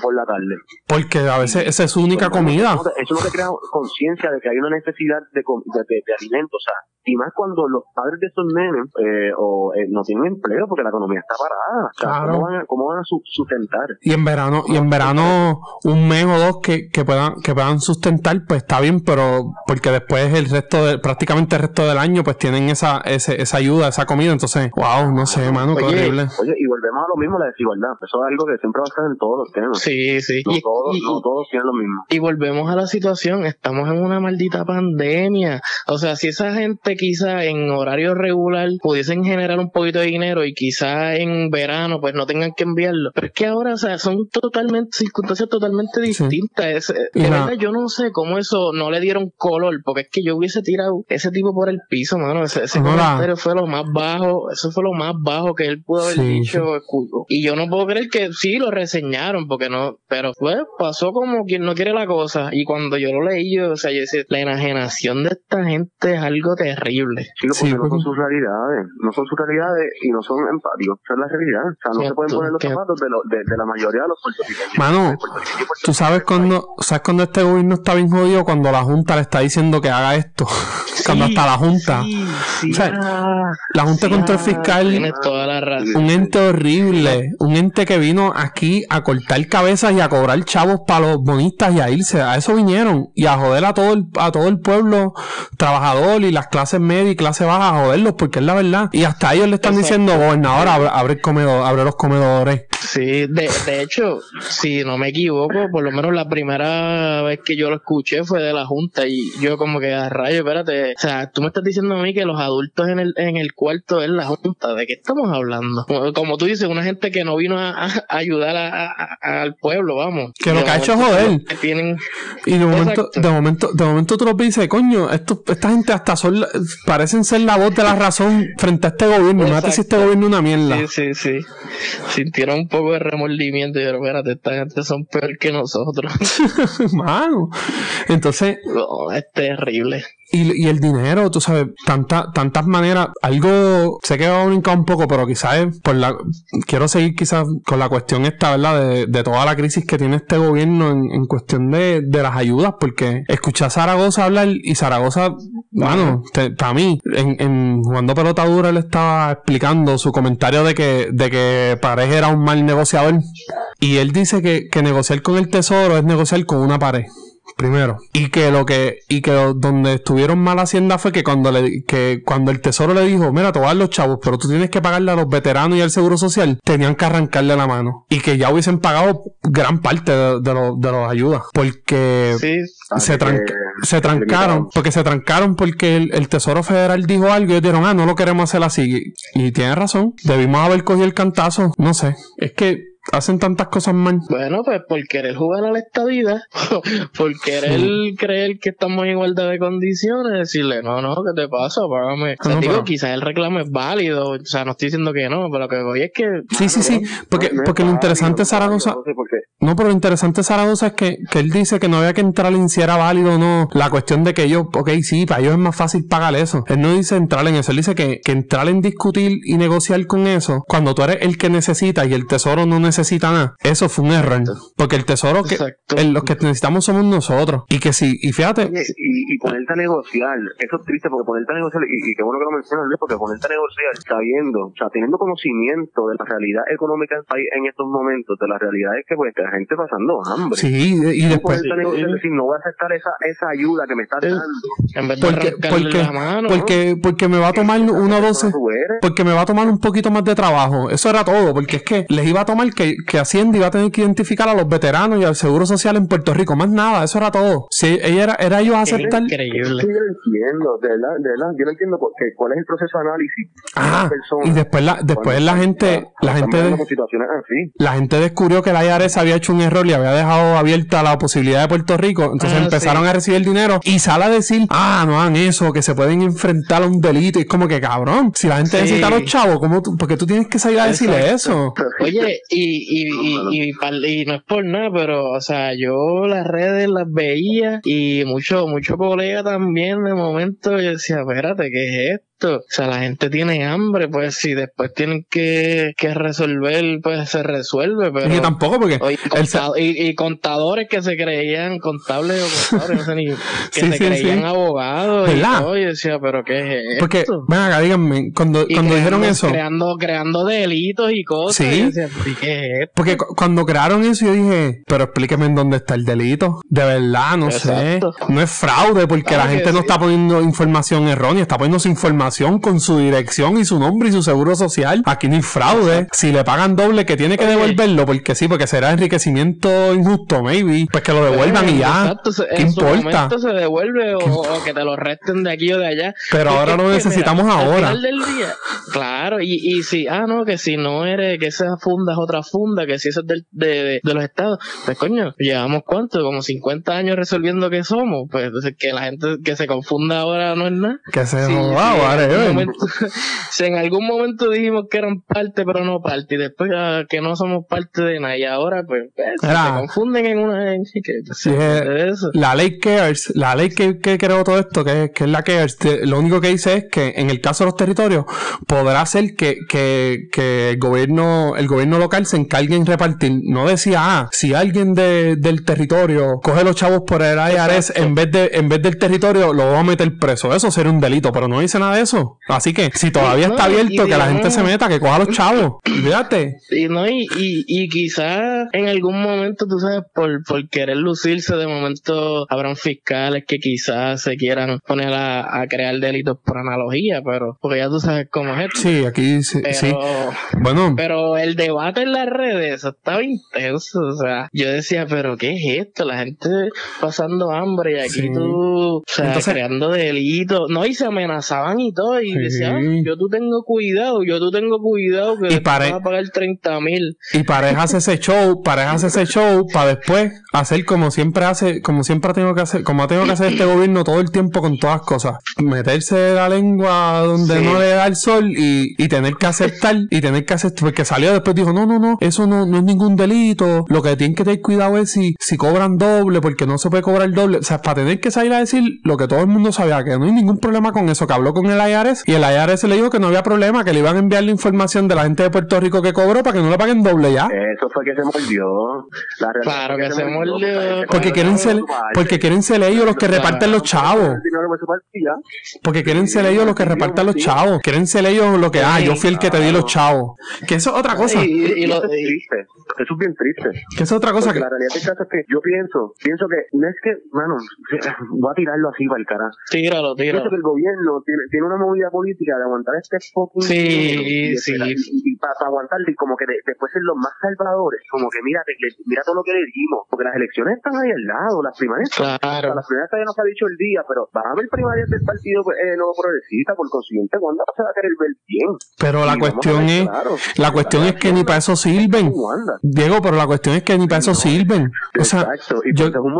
S3: por la tarde.
S2: Porque a veces esa es su única comida.
S3: Eso no te crea conciencia de que hay una necesidad de, de, alimentos, o sea, y más cuando los padres de esos nenes eh, o, eh, no tienen empleo porque la economía está parada. O sea, ¿cómo, van a, ¿cómo, van a, sustentar?
S2: Y en verano, y en verano un mes o dos que, que puedan que puedan sustentar, pues está bien, pero porque después el resto de, prácticamente el resto del año pues tienen esa, esa ayuda, esa comida, entonces, wow, no sé, mano, qué horrible.
S3: Oye, y volvemos a lo mismo, la desigualdad. Eso es algo que siempre va a estar en todos los temas.
S1: Sí, sí.
S3: No, todos, no todos tienen lo mismo.
S1: Y volvemos a la situación, estamos en una maldita pandemia. O sea, si esa gente quizá en horario regular pudiesen generar un poquito de dinero y quizá en verano pues no tengan que enviarlo. Pero es que ahora, o sea, son totalmente, circunstancias totalmente distintas. Eh, de verdad, yo no sé cómo eso no le dieron color, porque es que yo hubiese tirado ese tipo por el piso, mano. Ese, comentario fue lo más bajo, eso fue lo más bajo que él pudo haber dicho. Y yo no puedo creer que sí lo reseñaron, porque no, pero pues pasó como quien no quiere la cosa. Y cuando yo lo leí, yo, o sea, yo decía, la enajenación de esta gente es algo terrible.
S3: Sí, porque no son sus realidades, no son sus realidades y no son empáticos, esa es la realidad. O sea, no se pueden poner los zapatos de, lo, de, de, la mayoría de los puertorriqueños.
S2: Mano, tú sabes cuando, sabes cuando este gobierno está bien jodido, cuando la Junta le está diciendo que haga esto. cuando hasta la Junta. o sea, la Junta contra el fiscal.
S1: Toda la
S2: un ente horrible. Un ente que vino aquí a cortar cabezas y a cobrar chavos para los bonistas y a irse. A eso vinieron. Y a joder a todo el, a todo el pueblo trabajador y las clases medias y clase baja a joderlos, porque es la verdad. Y hasta ellos le están diciendo, gobernador, abre, abre, el comedor, abre los comedores.
S1: Sí, de, de hecho, si no me equivoco, por lo menos la primera vez que yo lo escuché fue de la Junta y yo como que a rayo, espérate, o sea, tú me estás diciendo a mí que los adultos en el, en el cuarto es la Junta, ¿de qué estamos hablando? Como, tú dices, una gente que no vino a, ayudar al pueblo, vamos.
S2: Que lo que ha hecho joder. y de momento, de momento, de momento tú lo dices, coño, esto, esta gente hasta son, parecen ser la voz de la razón frente a este gobierno, no si este gobierno es una mierda.
S1: Sí, sí, sí. Sintieron un poco de remordimiento y dijeron, espérate, esta gente son peor que nosotros.
S2: Mano. Entonces.
S1: es terrible.
S2: Y, y, el dinero, tú sabes, tanta, tantas maneras, algo se queda brincar un poco, pero quizás por la, quiero seguir quizás con la cuestión esta, ¿verdad? De, de toda la crisis que tiene este gobierno en, en cuestión de, de, las ayudas, porque escuché a Zaragoza hablar y Zaragoza, bueno, para mí, en, en jugando pelota dura, le estaba explicando su comentario de que, de que Pareja era un mal negociador. Y él dice que, que negociar con el tesoro es negociar con una pared primero. Y que lo que, y que donde estuvieron mal Hacienda fue que cuando le, que cuando el tesoro le dijo, mira, te voy a dar los chavos, pero tú tienes que pagarle a los veteranos y al seguro social, tenían que arrancarle la mano. Y que ya hubiesen pagado gran parte de, de, de los ayudas. Porque se, se trancaron, porque se trancaron porque el, Tesoro Federal dijo algo y dijeron, ah, no lo queremos hacer así. Y, y tiene razón. Debimos haber cogido el cantazo. No sé. Es que hacen tantas cosas mal?
S1: Bueno, pues por querer jugar a la estadía, por querer creer que estamos en igualdad de condiciones, decirle, no, no, ¿qué te pasa? Págame. O sea, digo, quizás el reclamo es válido, o sea, no estoy diciendo que no, pero lo que voy es que...
S2: Sí, sí, sí, porque, porque lo interesante es Zaragoza... No, pero lo interesante de Zaragoza es que, que él dice que no había que entrar en si era válido o no. La cuestión de que ellos, ok, sí, para ellos es más fácil pagar eso. Él no dice entrar en eso, él dice que, que entrar en discutir y negociar con eso, cuando tú eres el que necesita y el tesoro no necesita necesita nada, eso fue un error. Porque el tesoro que el- los que necesitamos somos nosotros. Y que sí, y fíjate,
S3: Oye, y, y ponerte a negociar, eso es triste porque ponerte a negociar, y, y qué bueno que lo mencionas, Luis, porque ponerte a negociar sabiendo, o sea, teniendo conocimiento de la realidad económica del país en estos momentos, de la realidad es que pues que la gente pasando hambre.
S2: sí, y después,
S3: ponerte a negociar y decir, no voy a aceptar esa, esa ayuda que me estás
S1: Sí.
S3: dando.
S1: En vez de
S2: porque,
S1: la mano.
S2: porque, porque me va a tomar uno o doce. Porque me va a tomar un poquito más de trabajo. Eso era todo. Porque es que les iba a tomar que, que Hacienda iba a tener que identificar a los veteranos y al Seguro Social en Puerto Rico. Más nada. Eso era todo. Si ella era, era ellos
S1: Es
S2: aceptar.
S1: increíble.
S3: Sí, yo lo entiendo, de verdad, de verdad, yo no entiendo por qué, cuál es el proceso de análisis
S2: Ah, y después la, después la gente, la gente,
S3: pasando
S2: de-
S3: por situaciones así.
S2: la gente descubrió que la IRS había hecho un error y había dejado abierta la posibilidad de Puerto Rico. Entonces
S1: Ah,
S2: empezaron
S1: sí.
S2: a recibir dinero y sale a decir, ah, no hagan eso, que se pueden enfrentar a un delito. Y es como que cabrón, si la gente
S1: Sí.
S2: necesita a los chavos, ¿cómo tú, porque tú tienes que salir a decirle eso?
S1: Oye, y, y, y, y, par- y no es por nada, pero, o sea, yo las redes las veía y muchos mucho colegas también de momento yo decía, espérate, ¿qué es esto? O sea, la gente tiene hambre, pues si después tienen que, que resolver, pues se resuelve, pero...
S2: Y que tampoco, porque
S1: Oye, y, y contadores que se creían contables o contadores, no sé ni, que
S2: Sí,
S1: se
S2: sí,
S1: creían
S2: sí.
S1: abogados y
S2: ¿Verdad?
S1: y decía, pero ¿qué es esto?
S2: Porque, ven acá, díganme, cuando,
S1: Y
S2: cuando dijeron eso,
S1: Creando, creando delitos y cosas.
S2: Sí.
S1: y yo decía, ¿y qué es esto?
S2: porque cu- cuando crearon eso yo dije, pero explíqueme en dónde está el delito. De verdad, no
S1: Exacto.
S2: sé. No es fraude porque
S1: Claro
S2: la gente no está poniendo información errónea, está poniendo su información con su dirección y su nombre y su seguro social. Aquí no hay fraude. Si le pagan doble, que tiene que
S1: Oye.
S2: devolverlo porque sí, porque será enriquecimiento injusto, maybe. Pues que lo devuelvan y ya.
S1: Exacto,
S2: ¿Qué
S1: en su
S2: importa?
S1: momento se devuelve o, o que te lo resten de aquí o de allá.
S2: Pero
S1: Porque
S2: ahora lo necesitamos
S1: mira,
S2: ahora.
S1: Al final del día, claro, y, y si, ah, no, que si no eres, que esa funda es otra funda, que si eso es del, de, de, de los estados, pues coño, llevamos cuánto, como 50 años resolviendo que somos, pues entonces que la gente que se confunda ahora no es nada.
S2: Que se
S1: Sí, sí, en momento- si en algún momento dijimos que eran parte pero no parte y después ah, que no somos parte de nada y ahora pues, pues, se confunden en una en, que, eso.
S2: La ley CARES, la ley que, que creó todo esto, que, que es la CARES, te- lo único que dice es que en el caso de los territorios podrá ser que, que, que el gobierno el gobierno local se encargue en repartir. No decía, ah, si alguien de- del territorio coge los chavos por el IRS
S1: Exacto.
S2: en vez de en vez del territorio lo va a meter preso. Eso sería un delito, pero no dice nada de eso. Así que si todavía
S1: no,
S2: está abierto, que la gente se meta, que coja los chavos. Fíjate.
S1: Y, no, y, y, y quizás en algún momento, tú sabes, por, por querer lucirse, de momento habrán fiscales que quizás se quieran poner a, a crear delitos por analogía, pero porque ya tú sabes cómo es esto.
S2: Sí, aquí sí.
S1: Pero,
S2: sí. Bueno,
S1: pero el debate en las redes eso estaba intenso. O sea, yo decía, pero ¿qué es esto? La gente pasando hambre y aquí
S2: Sí.
S1: tú, o sea,
S2: Entonces-
S1: creando delitos. No, y se amenazaban y todo. Y
S2: Sí.
S1: decían, "Ah, yo tú tengo cuidado, yo tú tengo cuidado que
S2: Y pare-
S1: vas a pagar 30 mil.
S2: Y pareja hace ese show, pareja hace ese show para después hacer como siempre hace, como siempre ha tenido que hacer, como ha tenido que hacer este gobierno todo el tiempo con todas las cosas. Meterse la lengua donde
S1: Sí.
S2: no le da el sol y, y tener que aceptar, y tener que aceptar, porque salió después dijo, no, no, no, eso no, no es ningún delito. Lo que tienen que tener cuidado es si, si cobran doble, porque no se puede cobrar doble. O sea, para tener que salir a decir lo que todo el mundo sabía, que no hay ningún problema con eso, que habló con el IRS y el IRS le dijo que no había problema, que le iban a enviar la información de la gente de Puerto Rico que cobró para que no le paguen doble ya.
S3: Eso fue que se mordió. La
S1: Claro que se mordió.
S3: Ese
S2: Porque quieren ser, porque quieren ser ellos los que reparten los chavos. Porque quieren ser ellos los que reparten los chavos. Quieren ser ellos los que, ah, yo fui el que te di los chavos. Que eso es otra cosa.
S1: Y, y- y lo-
S3: Eso es
S1: y-
S3: triste. Eso es bien triste.
S2: Que eso es otra cosa que.
S3: la realidad del caso es que yo pienso, pienso que no es que, mano, voy a tirarlo así para el cara.
S1: tíralo,
S3: Pienso
S1: tíralo.
S3: que el gobierno tiene, tiene una movida política de aguantar este fucking
S1: Sí, sí.
S3: y, y para, aguantarlo y como que de- después ser los más salvadores, como que mira, te- mira todo lo que le dimos, porque las elecciones están ahí al lado, las primarias o sea,
S1: Claro.
S3: las primarias todavía no se ha dicho el día, pero van a haber primarias del partido eh, nuevo progresista, por consiguiente, ¿cuándo se va a querer ver bien?
S2: Pero la
S3: Y
S2: cuestión
S3: ver
S2: es,
S3: claro.
S2: la cuestión es que ni para eso sirven. Diego, pero la cuestión es que ni para eso sirven. O sea,
S3: Exacto, y
S2: yo-
S3: por eso es un.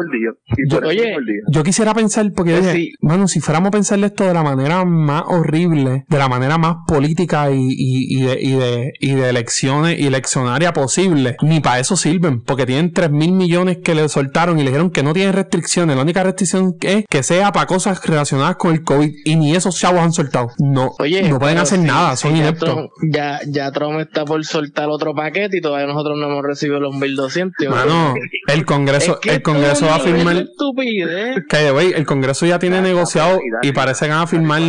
S3: Y
S2: yo-
S1: oye,
S3: un
S2: yo quisiera pensar, porque
S1: Pues
S2: dije,
S1: sí.
S2: mano, si fuéramos a pensar esto de la manera más más horrible, de la manera más política y, y, y, de, y, de, y de elecciones y eleccionaria posible, ni para eso sirven, porque tienen 3 mil millones que le soltaron y le dijeron que no tienen restricciones. La única restricción es que sea para cosas relacionadas con el COVID y ni esos chavos han soltado. No,
S1: Oye,
S2: no pueden hacer nada, son
S1: ya
S2: ineptos.
S1: Ya, ya Trump está por soltar otro paquete y todavía nosotros no hemos recibido los 1200.
S2: Mano, el Congreso,
S1: Es que
S2: el Congreso va a firmar. Que, güey, el Congreso ya tiene negociado y parece que van a firmar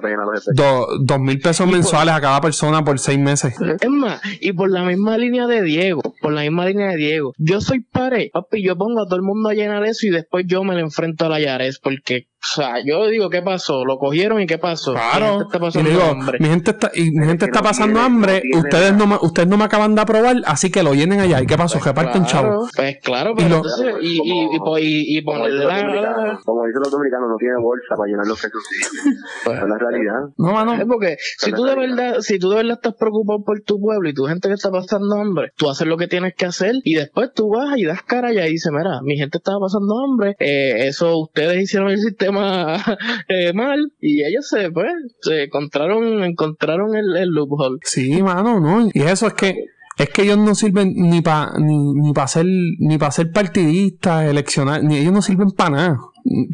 S3: Pena los efectos.
S2: do- dos mil pesos mensuales a cada persona por seis meses.
S1: Es más, y por la misma línea de Diego, por la misma línea de Diego, yo soy pared, papi, yo pongo a todo el mundo a llenar eso y después yo me lo enfrento a la Yares, porque, o sea, yo digo, ¿qué pasó? ¿Lo cogieron y qué pasó? Mi gente
S2: Claro.
S1: está
S2: Y
S1: pasando
S2: digo,
S1: hambre.
S2: mi gente está, y mi gente está
S3: no
S2: pasando hambre,
S3: no
S2: ustedes no, me, ustedes no me acaban de aprobar, así que lo llenen allá. ¿Y qué pasó? Reparten
S1: Claro,
S2: chavo.
S1: Pues claro,
S2: Y
S1: pero
S2: lo-
S1: entonces, y, y, y, y, y
S3: Como
S1: ponerle
S3: dicen los dominicanos, como dicen los dominicanos, no tiene bolsa para llenar los calzoncillos.
S1: Pues,
S3: es la realidad.
S2: No, mano.
S1: Es porque si tú de verdad, si tú de verdad estás preocupado por tu pueblo y tu gente que está pasando hambre, tú haces lo que tienes que hacer y después tú vas y das cara allá y dices, mira, mi gente estaba pasando hambre, eh, eso ustedes hicieron el sistema eh, mal y ellos se, pues, se encontraron, encontraron el, el loophole.
S2: Sí, mano, no. Y eso es que es que ellos no sirven ni para ni, ni para ser ni para ser partidistas, eleccionar, ni ellos no sirven para nada.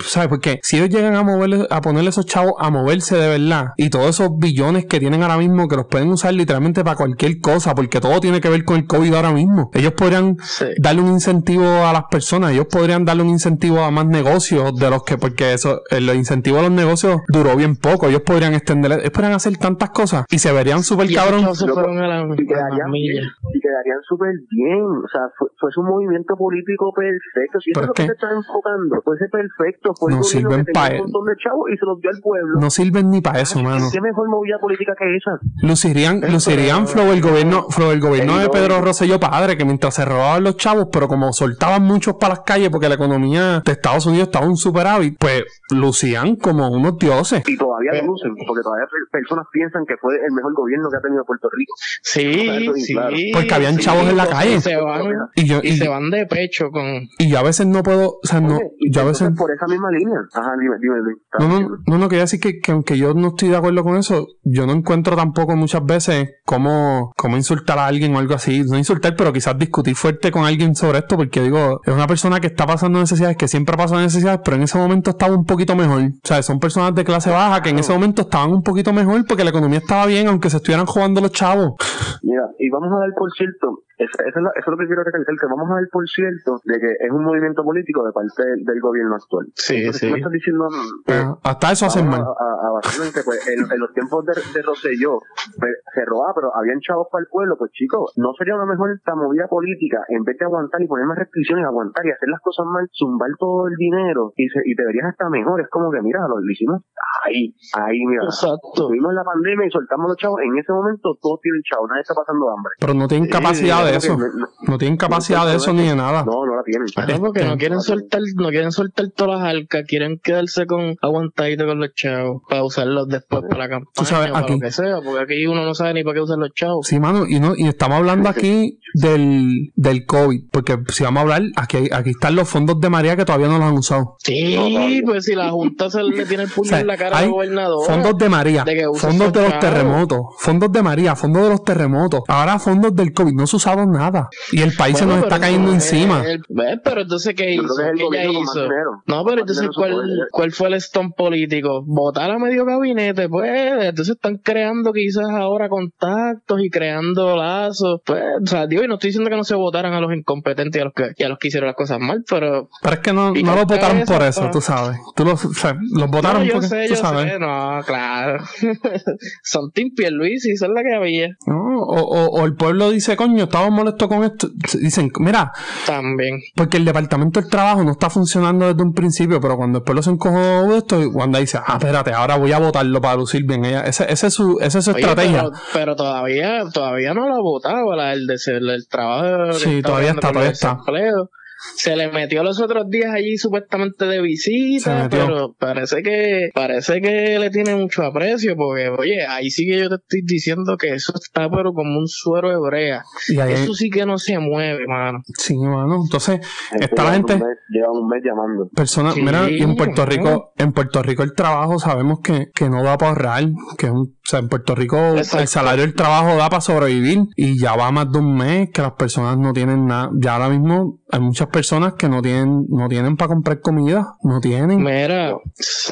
S2: ¿Sabes? Porque si ellos llegan a moverle, a ponerle esos chavos a moverse de verdad y todos esos billones que tienen ahora mismo que los pueden usar literalmente para cualquier cosa, porque todo tiene que ver con el COVID ahora mismo. Ellos podrían
S1: Sí.
S2: darle un incentivo a las personas, ellos podrían darle un incentivo a más negocios de los que, porque eso, el incentivo a los negocios duró bien poco, ellos podrían extender, ellos podrían hacer tantas cosas y se verían súper cabrón.
S1: chavos se
S3: Loco,
S1: fueron a la, a
S3: y quedarían súper bien. O sea, fue, fue un movimiento político perfecto. Si eso es lo que se está enfocando, fuese perfecto. Fue
S2: No sirven
S3: que
S2: pa'
S3: tenía
S2: él.
S3: un montón de chavos y se los dio al pueblo.
S2: No sirven ni para eso, mano.
S3: ¿Qué mejor movida política que esa?
S2: Lucirían, lucirían flow el gobierno, flow el gobierno de Pedro Rosselló padre, que mientras se robaban los chavos, pero como soltaban muchos para las calles porque la economía de Estados Unidos estaba en superávit, pues lucían como unos dioses.
S3: Y todavía lo lucen, porque todavía pe- personas piensan que fue el mejor gobierno que ha tenido Puerto Rico.
S1: Sí, sí.
S3: claro.
S2: Porque habían
S1: sí,
S2: chavos en la calle.
S1: Y se van,
S2: Y yo,
S1: y
S2: y,
S1: se van de pecho con...
S2: y yo a veces no puedo, o sea, no,
S3: Oye,
S2: yo a veces
S3: por esa misma línea. Ajá, dime, dime, dime.
S2: No, no, no, no, quería decir que, que aunque yo no estoy de acuerdo con eso, yo no encuentro tampoco muchas veces cómo, cómo insultar a alguien o algo así. No insultar, pero quizás discutir fuerte con alguien sobre esto, porque digo, es una persona que está pasando necesidades, que siempre pasa necesidades, pero en ese momento estaba un poquito mejor. O sea, son personas de clase baja que en ese momento estaban un poquito mejor porque la economía estaba bien, aunque se estuvieran jugando los chavos.
S3: Mira, y vamos a dar por cierto, eso, eso es, la- eso es lo que quiero recalcar, que vamos a dar por cierto de que es un movimiento político de parte del, del gobierno actual.
S1: Sí,
S3: Entonces,
S1: sí.
S3: me estás diciendo
S2: Ah, Hasta eso hacen mal.
S3: a, pues, en, en los tiempos de, de Rosselló pues, se robaba, pero habían chavos para el pueblo, pues chicos, no sería una mejor esta movida política, en vez de aguantar y poner más restricciones, aguantar y hacer las cosas mal, zumbar todo el dinero y, se, y te verías hasta mejor. Es como que, mira, lo, lo hicimos ahí, ahí, mira.
S1: Exacto.
S3: Tuvimos la pandemia y soltamos los chavos. En ese momento todos tienen chavos, nadie está pasando hambre.
S2: Pero no tienen
S3: Sí,
S2: capacidad de eso.
S3: que no- no-
S2: No tienen capacidad de eso ni de nada.
S3: No, no la tienen.
S1: No, porque no quieren soltar, no quieren soltar todas las arcas, quieren quedarse con aguantadito con los chavos, para usarlos después para la campaña,
S2: Tú sabes,
S1: para
S2: aquí-
S1: lo que sea, porque aquí uno no sabe ni para qué usar los chavos.
S2: Sí, mano, y no, y estamos hablando aquí del, del COVID, porque si vamos a hablar, aquí, aquí están los fondos de María que todavía no los han usado.
S1: Sí, pues si la Junta se le tiene el puño
S2: O sea,
S1: en la cara al gobernador.
S2: Fondos de María,
S1: de
S2: fondos de los
S1: chavos.
S2: terremotos, fondos de María, fondos de los terremotos, ahora fondos del COVID, no se usaron nada. Y el país se nos está cayendo encima.
S1: el- ¿ves? Pero entonces, ¿qué hizo?
S3: que es el
S1: ¿Qué ella
S3: gobierno con más
S1: hizo? No, pero entonces, ¿cuál, ¿cuál fue el stone político? Votar a medio gabinete, pues. Entonces están creando quizás ahora contactos y creando lazos. Pues, o sea, digo, y no estoy diciendo que no se votaran a los incompetentes y a los que, y a los que hicieron las cosas mal, pero.
S2: Pero es que no, no los votaron por eso,
S1: pa.
S2: tú sabes. Tú los, o sea, los votaron
S1: no, yo
S2: porque
S1: sé,
S2: tú
S1: yo
S2: sabes.
S1: sé, no, claro. Son Team Pierluisi, y son la que había.
S2: No, o, o, o el pueblo dice, coño, estamos molestos con esto. Dicen, mira,
S1: También.
S2: Porque el departamento del trabajo no está funcionando desde un principio, pero cuando el pueblo se encojó de esto, Wanda dice, ah, espérate, ahora voy a votarlo para lucir bien. Ella, ese, ese es su, esa es su
S1: Oye,
S2: estrategia.
S1: Pero, pero todavía, todavía no lo ha votado, el, de, el, el trabajo.
S2: Sí, todavía está, todavía está.
S1: desempleo. Se le metió los otros días allí supuestamente de visita, pero parece que parece que le tiene mucho aprecio porque, oye, ahí sí que yo te estoy diciendo que eso está pero como un suero de brea. eso sí que no se mueve, mano.
S2: Sí, mano. Entonces, está la gente...
S3: lleva un mes llamando.
S2: Personas, mira, y en Puerto Rico, en Puerto Rico el trabajo sabemos que, que no da para ahorrar, que es un, o sea, en Puerto Rico el salario del trabajo da para sobrevivir y ya va más de un mes que las personas no tienen nada. Ya ahora mismo hay muchas personas que no tienen, no tienen para comprar comida, no tienen.
S1: Mira,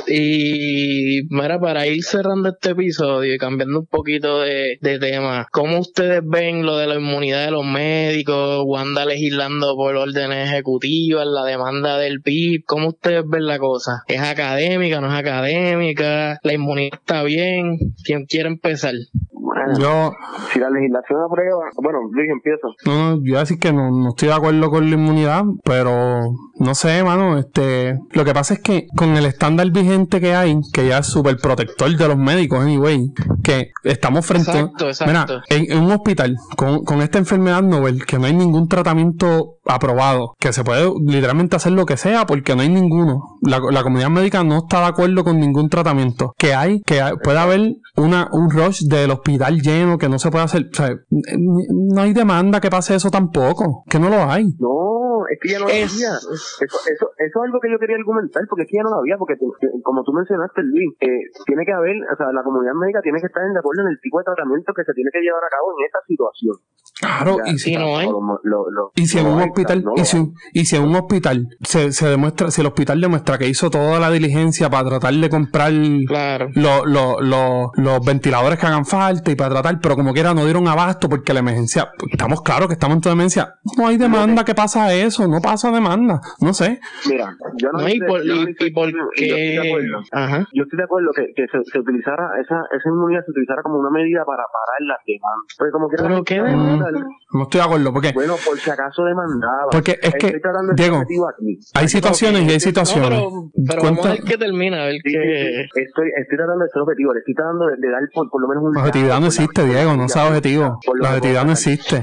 S1: y mira, para ir cerrando este episodio y cambiando un poquito de, de tema, ¿cómo ustedes ven lo de la inmunidad de los médicos, Wanda legislando por órdenes ejecutivas, la demanda del PIB? ¿Cómo ustedes ven la cosa? ¿Es académica, no es académica? ¿La inmunidad está bien? ¿Quién quiere empezar?
S2: Yo,
S3: si la legislación aprueba, bueno, Luis empieza.
S2: No, yo voy a decir que no, no estoy de acuerdo con la inmunidad, pero no sé, mano, este, lo que pasa es que con el estándar vigente que hay, que ya es súper protector de los médicos, anyway, que estamos frente
S1: exacto, exacto.
S2: Mira, en, en, un hospital con, con esta enfermedad novel, que no hay ningún tratamiento aprobado, que se puede literalmente hacer lo que sea porque no hay ninguno. La, la comunidad médica no está de acuerdo con ningún tratamiento. Que hay, que puede haber una, un rush del hospital lleno que no se puede hacer. O sea, no hay demanda que pase eso tampoco, que no lo hay.
S3: No, es que ya no lo había. Eso, eso, eso es algo que yo quería argumentar porque es que ya no lo había, porque como tú mencionaste, Luis, eh, tiene que haber, o sea, la comunidad médica tiene que estar de acuerdo en el tipo de tratamiento que se tiene que llevar a cabo en esta situación.
S2: Claro, y si no hay. y si en un hospital, y, si, y si en un hospital se, se demuestra, si el hospital demuestra que hizo toda la diligencia para tratar de comprar
S1: claro.
S2: los ventiladores que hagan falta y para tratar, pero como quiera no dieron abasto porque la emergencia, estamos claros que estamos en toda emergencia, no hay demanda que pasa eso, no pasa demanda, no sé.
S3: Mira, yo no,
S1: sé, y por, y, por qué...
S3: yo estoy de acuerdo que, que se, utilizara, esa, esa inmunidad se utilizara como una medida para parar la demanda. Porque como quiera,
S1: ¿Pero qué demanda?
S2: No estoy de acuerdo, porque...
S3: Bueno, por si acaso demandaba.
S2: Porque es que, Diego, hay situaciones y hay situaciones.
S1: No, pero, vamos a ver qué termina, a ver qué...
S3: Estoy, estoy tratando de ser objetivo, le estoy tratando de, dar por, por, lo menos un...
S2: La objetividad no existe, Diego, no sea objetivo. La objetividad no existe.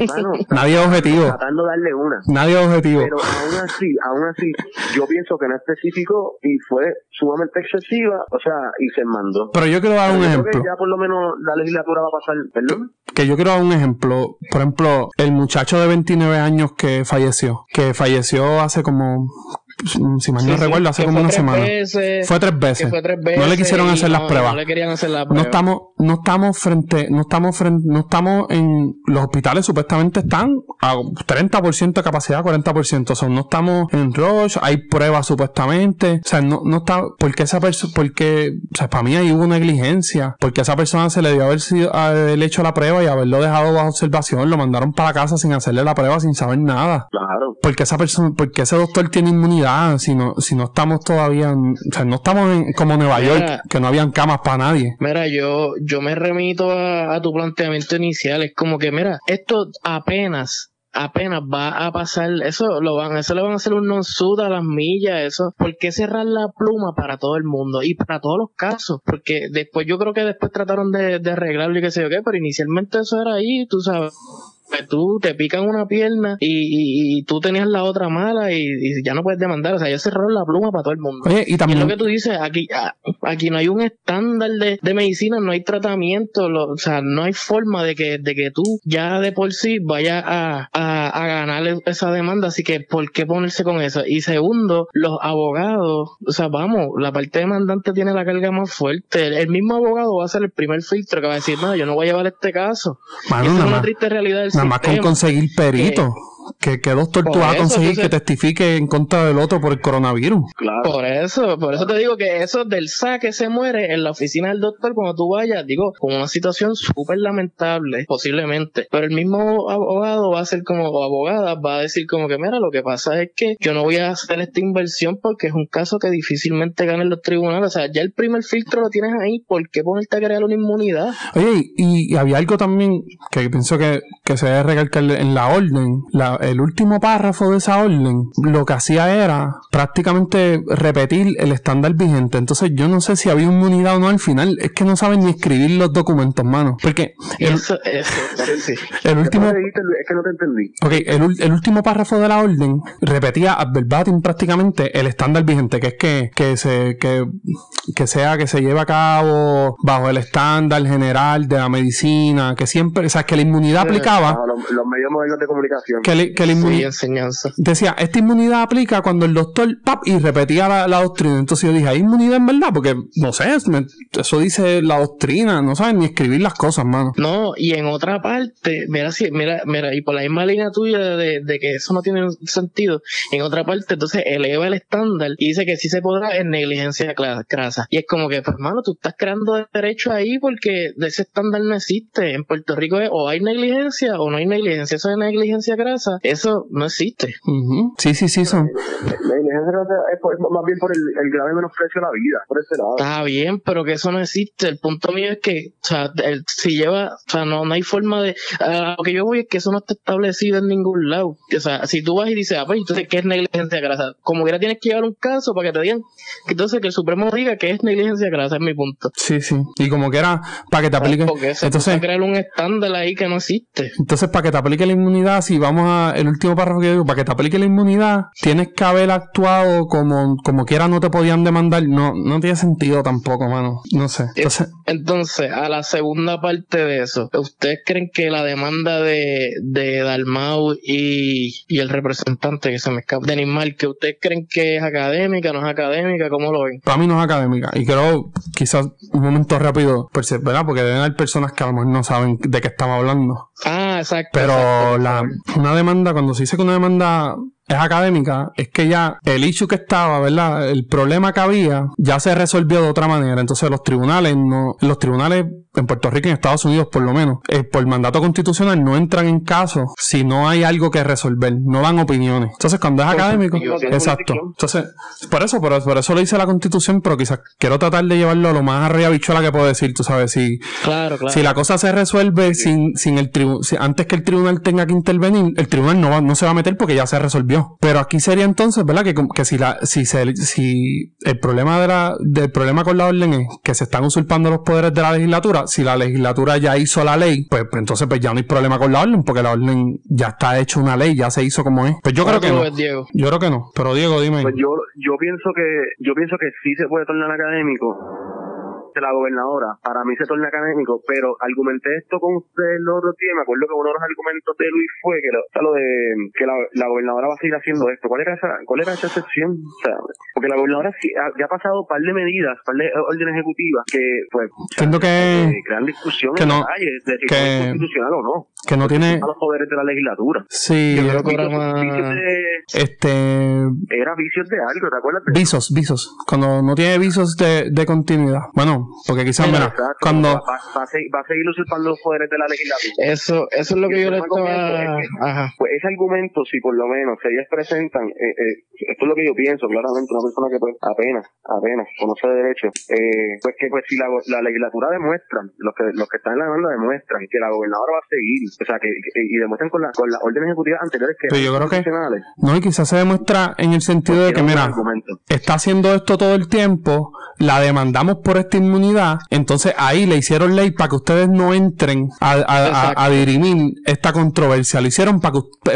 S2: Nadie es objetivo.
S3: Tratando de darle una.
S2: Nadie es objetivo.
S3: Pero aún así, aún así, yo pienso que no es específico y fue sumamente excesiva, o sea, y se mandó.
S2: Pero yo quiero dar un ejemplo.
S3: ya por lo menos la legislatura va a pasar, ¿perdón?
S2: Que yo quiero dar un ejemplo. Por ejemplo, el muchacho de 29 años que falleció, que falleció hace como si mal no recuerdo, hace como una semana. fue, tres veces. No le quisieron hacer las pruebas.
S1: No le querían hacer las
S2: pruebas. No estamos, no estamos frente, no estamos frente, no estamos en los hospitales supuestamente están a 30% de capacidad, 40%. O sea, no estamos en rush, hay pruebas supuestamente. O sea, no, no está, porque esa persona, porque, o sea, para mí ahí hubo negligencia. Porque a esa persona se le dio haber, sido, haber hecho la prueba y haberlo dejado bajo observación, lo mandaron para casa sin hacerle la prueba, sin saber nada.
S3: Claro.
S2: Porque esa persona, porque ese doctor tiene inmunidad si no, si no estamos todavía, o sea, no estamos en, como Nueva York, que no habían camas para nadie.
S1: Mira, yo, yo me remito a, tu planteamiento inicial, es como que, mira, esto apenas apenas va a pasar, eso lo van, eso le van a hacer un non a las millas, eso, ¿por qué cerrar la pluma para todo el mundo y para todos los casos? Porque después yo creo que después trataron de, de arreglarlo y qué sé yo qué, pero inicialmente eso era ahí, tú sabes tú te pican una pierna y, y, tú tenías la otra mala y, ya no puedes demandar. O sea, ya cerraron la pluma para todo el mundo.
S2: y también.
S1: lo que tú dices, aquí, aquí no hay un estándar de, de medicina, no hay tratamiento, o sea, no hay forma de que, de que tú ya de por sí vayas a, a, a ganar esa demanda. Así que, ¿por qué ponerse con eso? Y segundo, los abogados, o sea, vamos, la parte demandante tiene la carga más fuerte. El, mismo abogado va a ser el primer filtro que va a decir, no, yo no voy a llevar este caso. es una triste realidad del
S2: Nada más con conseguir perito. ¿Qué, doctor tú vas a conseguir que testifique en contra del otro por el coronavirus?
S1: Por eso, por eso te digo que eso del saque se muere en la oficina del doctor cuando tú vayas, digo, con una situación súper lamentable, posiblemente. Pero el mismo abogado va a ser como, o abogada, va a decir como que, mira, lo que pasa es que yo no voy a hacer esta inversión porque es un caso que difícilmente ganen los tribunales. O sea, ya el primer filtro lo tienes ahí, ¿por qué ponerte a crear una inmunidad?
S2: Oye, y, había algo también que pienso que, que se debe recalcar en la orden, la el último párrafo de esa orden lo que hacía era prácticamente repetir el estándar vigente. Entonces yo no sé si había inmunidad o no al final. Es que no saben ni escribir los documentos, mano. Porque el,
S1: Eso, eso, sí, sí.
S2: el último...
S3: Es que no te entendí.
S2: Ok, el, último párrafo de la orden repetía ad verbatim prácticamente el estándar vigente, que es que, que, se, que, que sea que se lleve a cabo bajo el estándar general de la medicina, que siempre, o sea, que la inmunidad aplicaba,
S3: los, los medios modernos de comunicación.
S2: que, le- que la
S1: Sí,
S2: inmunidad...
S1: enseñanza.
S2: Decía, esta inmunidad aplica cuando el doctor pap y repetía la, la doctrina. Entonces yo dije, ¿hay inmunidad en verdad? Porque no sé, eso dice la doctrina, no saben ni escribir las cosas, mano.
S1: No, y en otra parte, mira, si, mira, mira, y por la misma línea tuya de, de que eso no tiene sentido, en otra parte, entonces eleva el estándar y dice que sí se podrá en negligencia crasa. Y es como que, pues, hermano, tú estás creando derecho ahí porque de ese estándar no existe. En Puerto Rico es o hay negligencia o no hay negligencia. Eso de negligencia eso no existe.
S2: Ujú. Sí, sí, sí, son.
S3: Es, por- más bien por el, el grave menosprecio a la vida, por ese lado.
S1: Está bien, pero que eso no existe. El punto mío es que, o sea, el- si lleva, o sea, no, no hay forma de. Lo que yo voy es que eso no está establecido en ningún lado. O sea, si tú vas y dices, ah, pues entonces, ¿qué es negligencia grasa? Como quiera tienes que llevar un caso para que te digan, que entonces que el Supremo diga que es negligencia grasa, es mi punto.
S2: Sí, sí. Y como que era para que te aplique.
S1: Porque se
S2: Entonces,
S1: crear un estándar ahí que no existe.
S2: Entonces, para que te aplique la inmunidad, si vamos a el último párrafo que digo, para que te aplique la inmunidad, tienes que haber actuado como, como quiera no te podían demandar. No, no tiene sentido tampoco, mano. No sé. Entonces,
S1: Entonces, a la segunda parte de eso, ¿ustedes creen que la demanda de, de Dalmau y, y el representante que se me escapa, Denis que ¿ustedes creen que es académica, no es académica? ¿Cómo lo ven?
S2: para mí no es académica. Y creo, quizás un momento rápido, pues, ¿verdad? Porque deben haber personas que a lo mejor no saben de qué estamos hablando.
S1: Ah, exacto.
S2: Pero
S1: exacto.
S2: la, una demanda, cuando se dice que una demanda es académica, es que ya el issue que estaba, ¿verdad? El problema que había ya se resolvió de otra manera. Entonces los tribunales no, los tribunales en Puerto Rico y en Estados Unidos por lo menos, eh, por mandato constitucional no entran en caso si no hay algo que resolver, no dan opiniones. Entonces cuando es académico, exacto. Entonces, por eso, por, eso- por eso lo dice la constitución, pero quizás quiero tratar de llevarlo a lo más arriba bichuela que puedo decir, tú sabes, si,
S1: Claro, claro.
S2: si la cosa se resuelve sin, sin el tribunal, antes que el tribunal tenga que intervenir, el tribunal no va, no se va a meter porque ya se resolvió. Pero aquí sería entonces, ¿verdad? Que, que si la, si se, si el problema de la, del problema con la orden es que se están usurpando los poderes de la legislatura, si la legislatura ya hizo la ley, pues, pues entonces pues ya no hay problema con la orden, porque la orden ya está hecha una ley, ya se hizo como es. Pues yo creo
S1: ¿Cómo
S2: que no.
S1: ves, Diego?
S2: Yo creo que no. Pero Diego, dime.
S3: Pues yo, yo pienso que, yo pienso que sí se puede tornar académico la gobernadora. Para mí se torna académico, pero argumenté esto con usted el otro día. Me acuerdo que uno de los argumentos de Luis fue que lo, de que la, la gobernadora va a seguir haciendo esto. ¿Cuál era esa, cuál era esa excepción? O sea, porque la gobernadora ya ha pasado un par de medidas, un par de órdenes ejecutivas que, pues, o sea,
S2: que-
S3: crean discusión
S2: que
S3: en la calle de si
S2: que-
S3: es constitucional o no.
S2: Que no tiene.
S3: A los poderes de la legislatura.
S2: Sí,
S1: Yo creo que era
S3: vicios de-
S2: este.
S3: era vicios de algo, ¿te acuerdas? de?
S2: Visos, visos. Cuando no tiene visos de, de continuidad. Bueno, porque quizás, mira,
S3: Exacto,
S2: cuando.
S3: va, va a seguir, va a seguir usurpando los poderes de la legislatura.
S1: Eso, eso es lo que yo le
S3: Yo tengo
S1: estaba...
S3: argumento, es que-
S1: Ajá.
S3: Pues ese argumento, si por lo menos si ellas presentan, eh, eh, esto es lo que yo pienso, claramente, una persona que pues apenas, apenas conoce de derecho, eh, pues que pues si la, la legislatura demuestra, los que los que están en la demanda demuestran que la gobernadora va a seguir, o sea, que, que- y demuestran con, la, con las órdenes ejecutivas anteriores que
S2: Pero yo creo que- No, y quizás se demuestra en el sentido de que, mira,
S3: argumento.
S2: está haciendo esto todo el tiempo, la demandamos por esta inmunidad, entonces ahí le hicieron ley para que ustedes no entren a, a, a- dirimir esta controversia. Lo hicieron para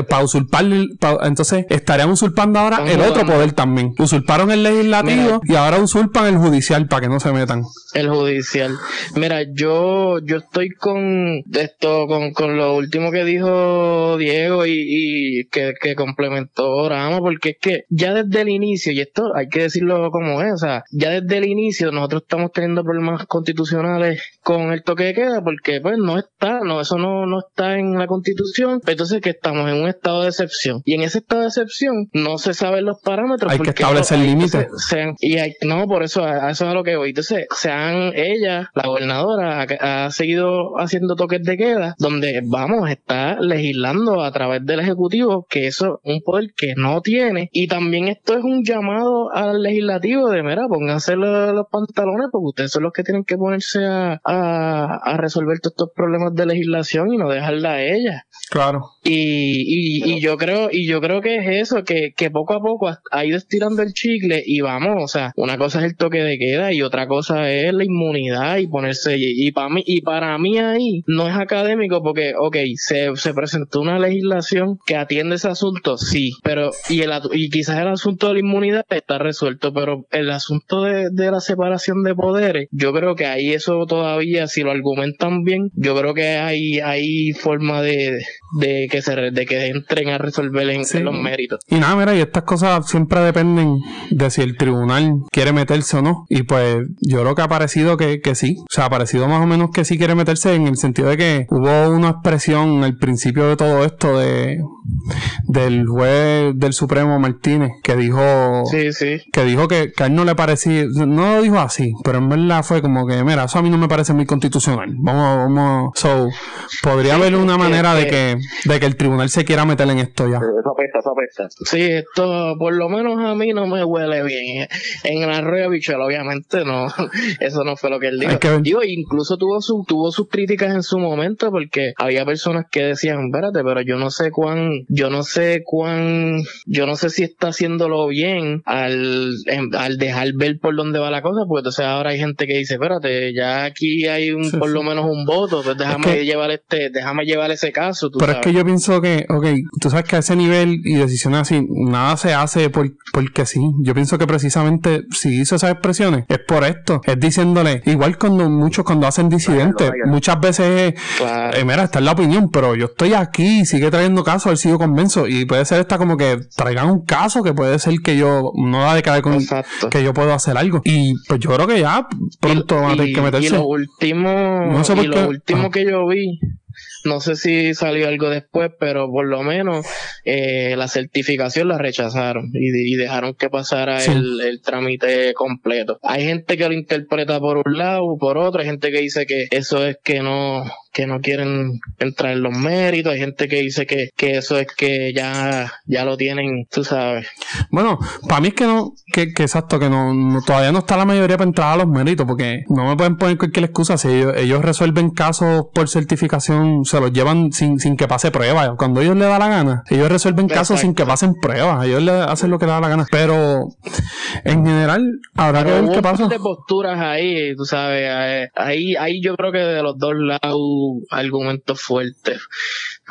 S2: para usurpar, el- pa- entonces estarían usurpando ahora
S1: Están
S2: el otro poder también. Usurparon el legislativo y ahora usurpan el judicial para que no se metan.
S1: El judicial. Mira, yo, yo estoy con esto, con, con lo último que dijo Diego y, y que, que complementó Rama, porque es que ya desde el inicio, y esto hay que decirlo como es, o sea, ya desde el inicio nosotros estamos teniendo problemas constitucionales con el toque de queda, porque pues no está, no, eso no, no está en la constitución, entonces que estamos en un estado de excepción. Y en ese estado de excepción no se saben los parámetros.
S2: Hay que establecer
S1: hay-
S2: límites.
S1: y hay, no, por eso, a, a eso es a lo que voy. Entonces, se han, ella, la gobernadora, ha, ha seguido haciendo toques de queda, donde, vamos, está legislando a través del Ejecutivo, que eso es un poder que no tiene. Y también esto es un llamado al legislativo de, mira, pónganse lo- los pantalones, porque ustedes son los que tienen que ponerse a, a, resolver todos estos problemas de legislación y no dejarla a ella.
S2: Claro.
S1: Y, y, y yo creo, y yo creo que es eso, que, que poco a poco ha ido estirando el chicle y vamos, o sea, una cosa es el toque de queda y otra cosa es la inmunidad y ponerse, y, para mí, y para mí ahí no es académico porque, ok, se, se presentó una legislación que atiende ese asunto, sí, pero, y el, y quizás el asunto de la inmunidad está resuelto, pero el asunto de, de la separación de poderes, yo creo que ahí eso todavía, si lo argumentan bien, yo creo que hay, hay forma de, de que se, de que entren a resolver en, los méritos.
S2: Y nada, mira, y estas cosas siempre dependen de si el tribunal quiere meterse o no. Y pues yo creo que ha parecido que, que sí. O sea, ha parecido más o menos que sí quiere meterse en el sentido de que hubo una expresión al principio de todo esto de del juez del Supremo Martínez que dijo
S1: sí, sí.
S2: que dijo que, a él no le parecía no lo dijo así pero en verdad fue como que mira eso a mí no me parece muy constitucional. Vamos vamos so podría haber una manera de que de que el tribunal se quiera meter en esto ya.
S3: Eso apesta eso apesta
S1: sí esto por lo menos a mí no me huele bien. En la rueda bichuela obviamente no eso no fue lo que él dijo. Digo incluso tuvo su tuvo sus críticas en su momento porque había personas que decían espérate pero yo no sé cuán yo no sé cuán, yo no sé si está haciéndolo bien al, al dejar ver por dónde va la cosa, porque entonces ahora hay gente que dice, espérate, ya aquí hay un, por lo menos un voto, pues déjame llevar este, déjame llevar ese caso.
S2: pero es que yo pienso que, ok, tú sabes que a ese nivel y decisiones así, nada se hace por, porque sí. Yo pienso que precisamente si hizo esas expresiones es por esto, es diciéndole, igual cuando muchos cuando hacen disidentes, muchas veces, eh, mira, está en la opinión, pero yo estoy aquí, sigue trayendo casos, sigo convenzo. Y puede ser esta como que traigan un caso que puede ser que yo no da de caer con que yo puedo hacer algo. Y pues yo creo que ya pronto van a tener que meterse.
S1: Y lo último, y lo último ah. que yo vi no sé si salió algo después, pero por lo menos eh, la certificación la rechazaron y, dejaron que pasara el, el, trámite completo. Hay gente que lo interpreta por un lado, por otro, hay gente que dice que eso es que no, que no quieren entrar en los méritos, hay gente que dice que, que eso es que ya, ya lo tienen, tú sabes.
S2: Bueno, para mí es que no, que, que exacto, que no, todavía no está la mayoría para entrar a los méritos, porque no me pueden poner cualquier excusa si ellos, ellos resuelven casos por certificación, se los llevan sin, sin que pase prueba. Cuando ellos les da la gana, ellos resuelven casos sin que pasen pruebas, ellos le hacen lo que les da la gana. Pero en general, habrá que ver qué pasa.
S1: de posturas ahí, tú sabes, eh, ahí, ahí yo creo que de los dos lados argumentos fuertes.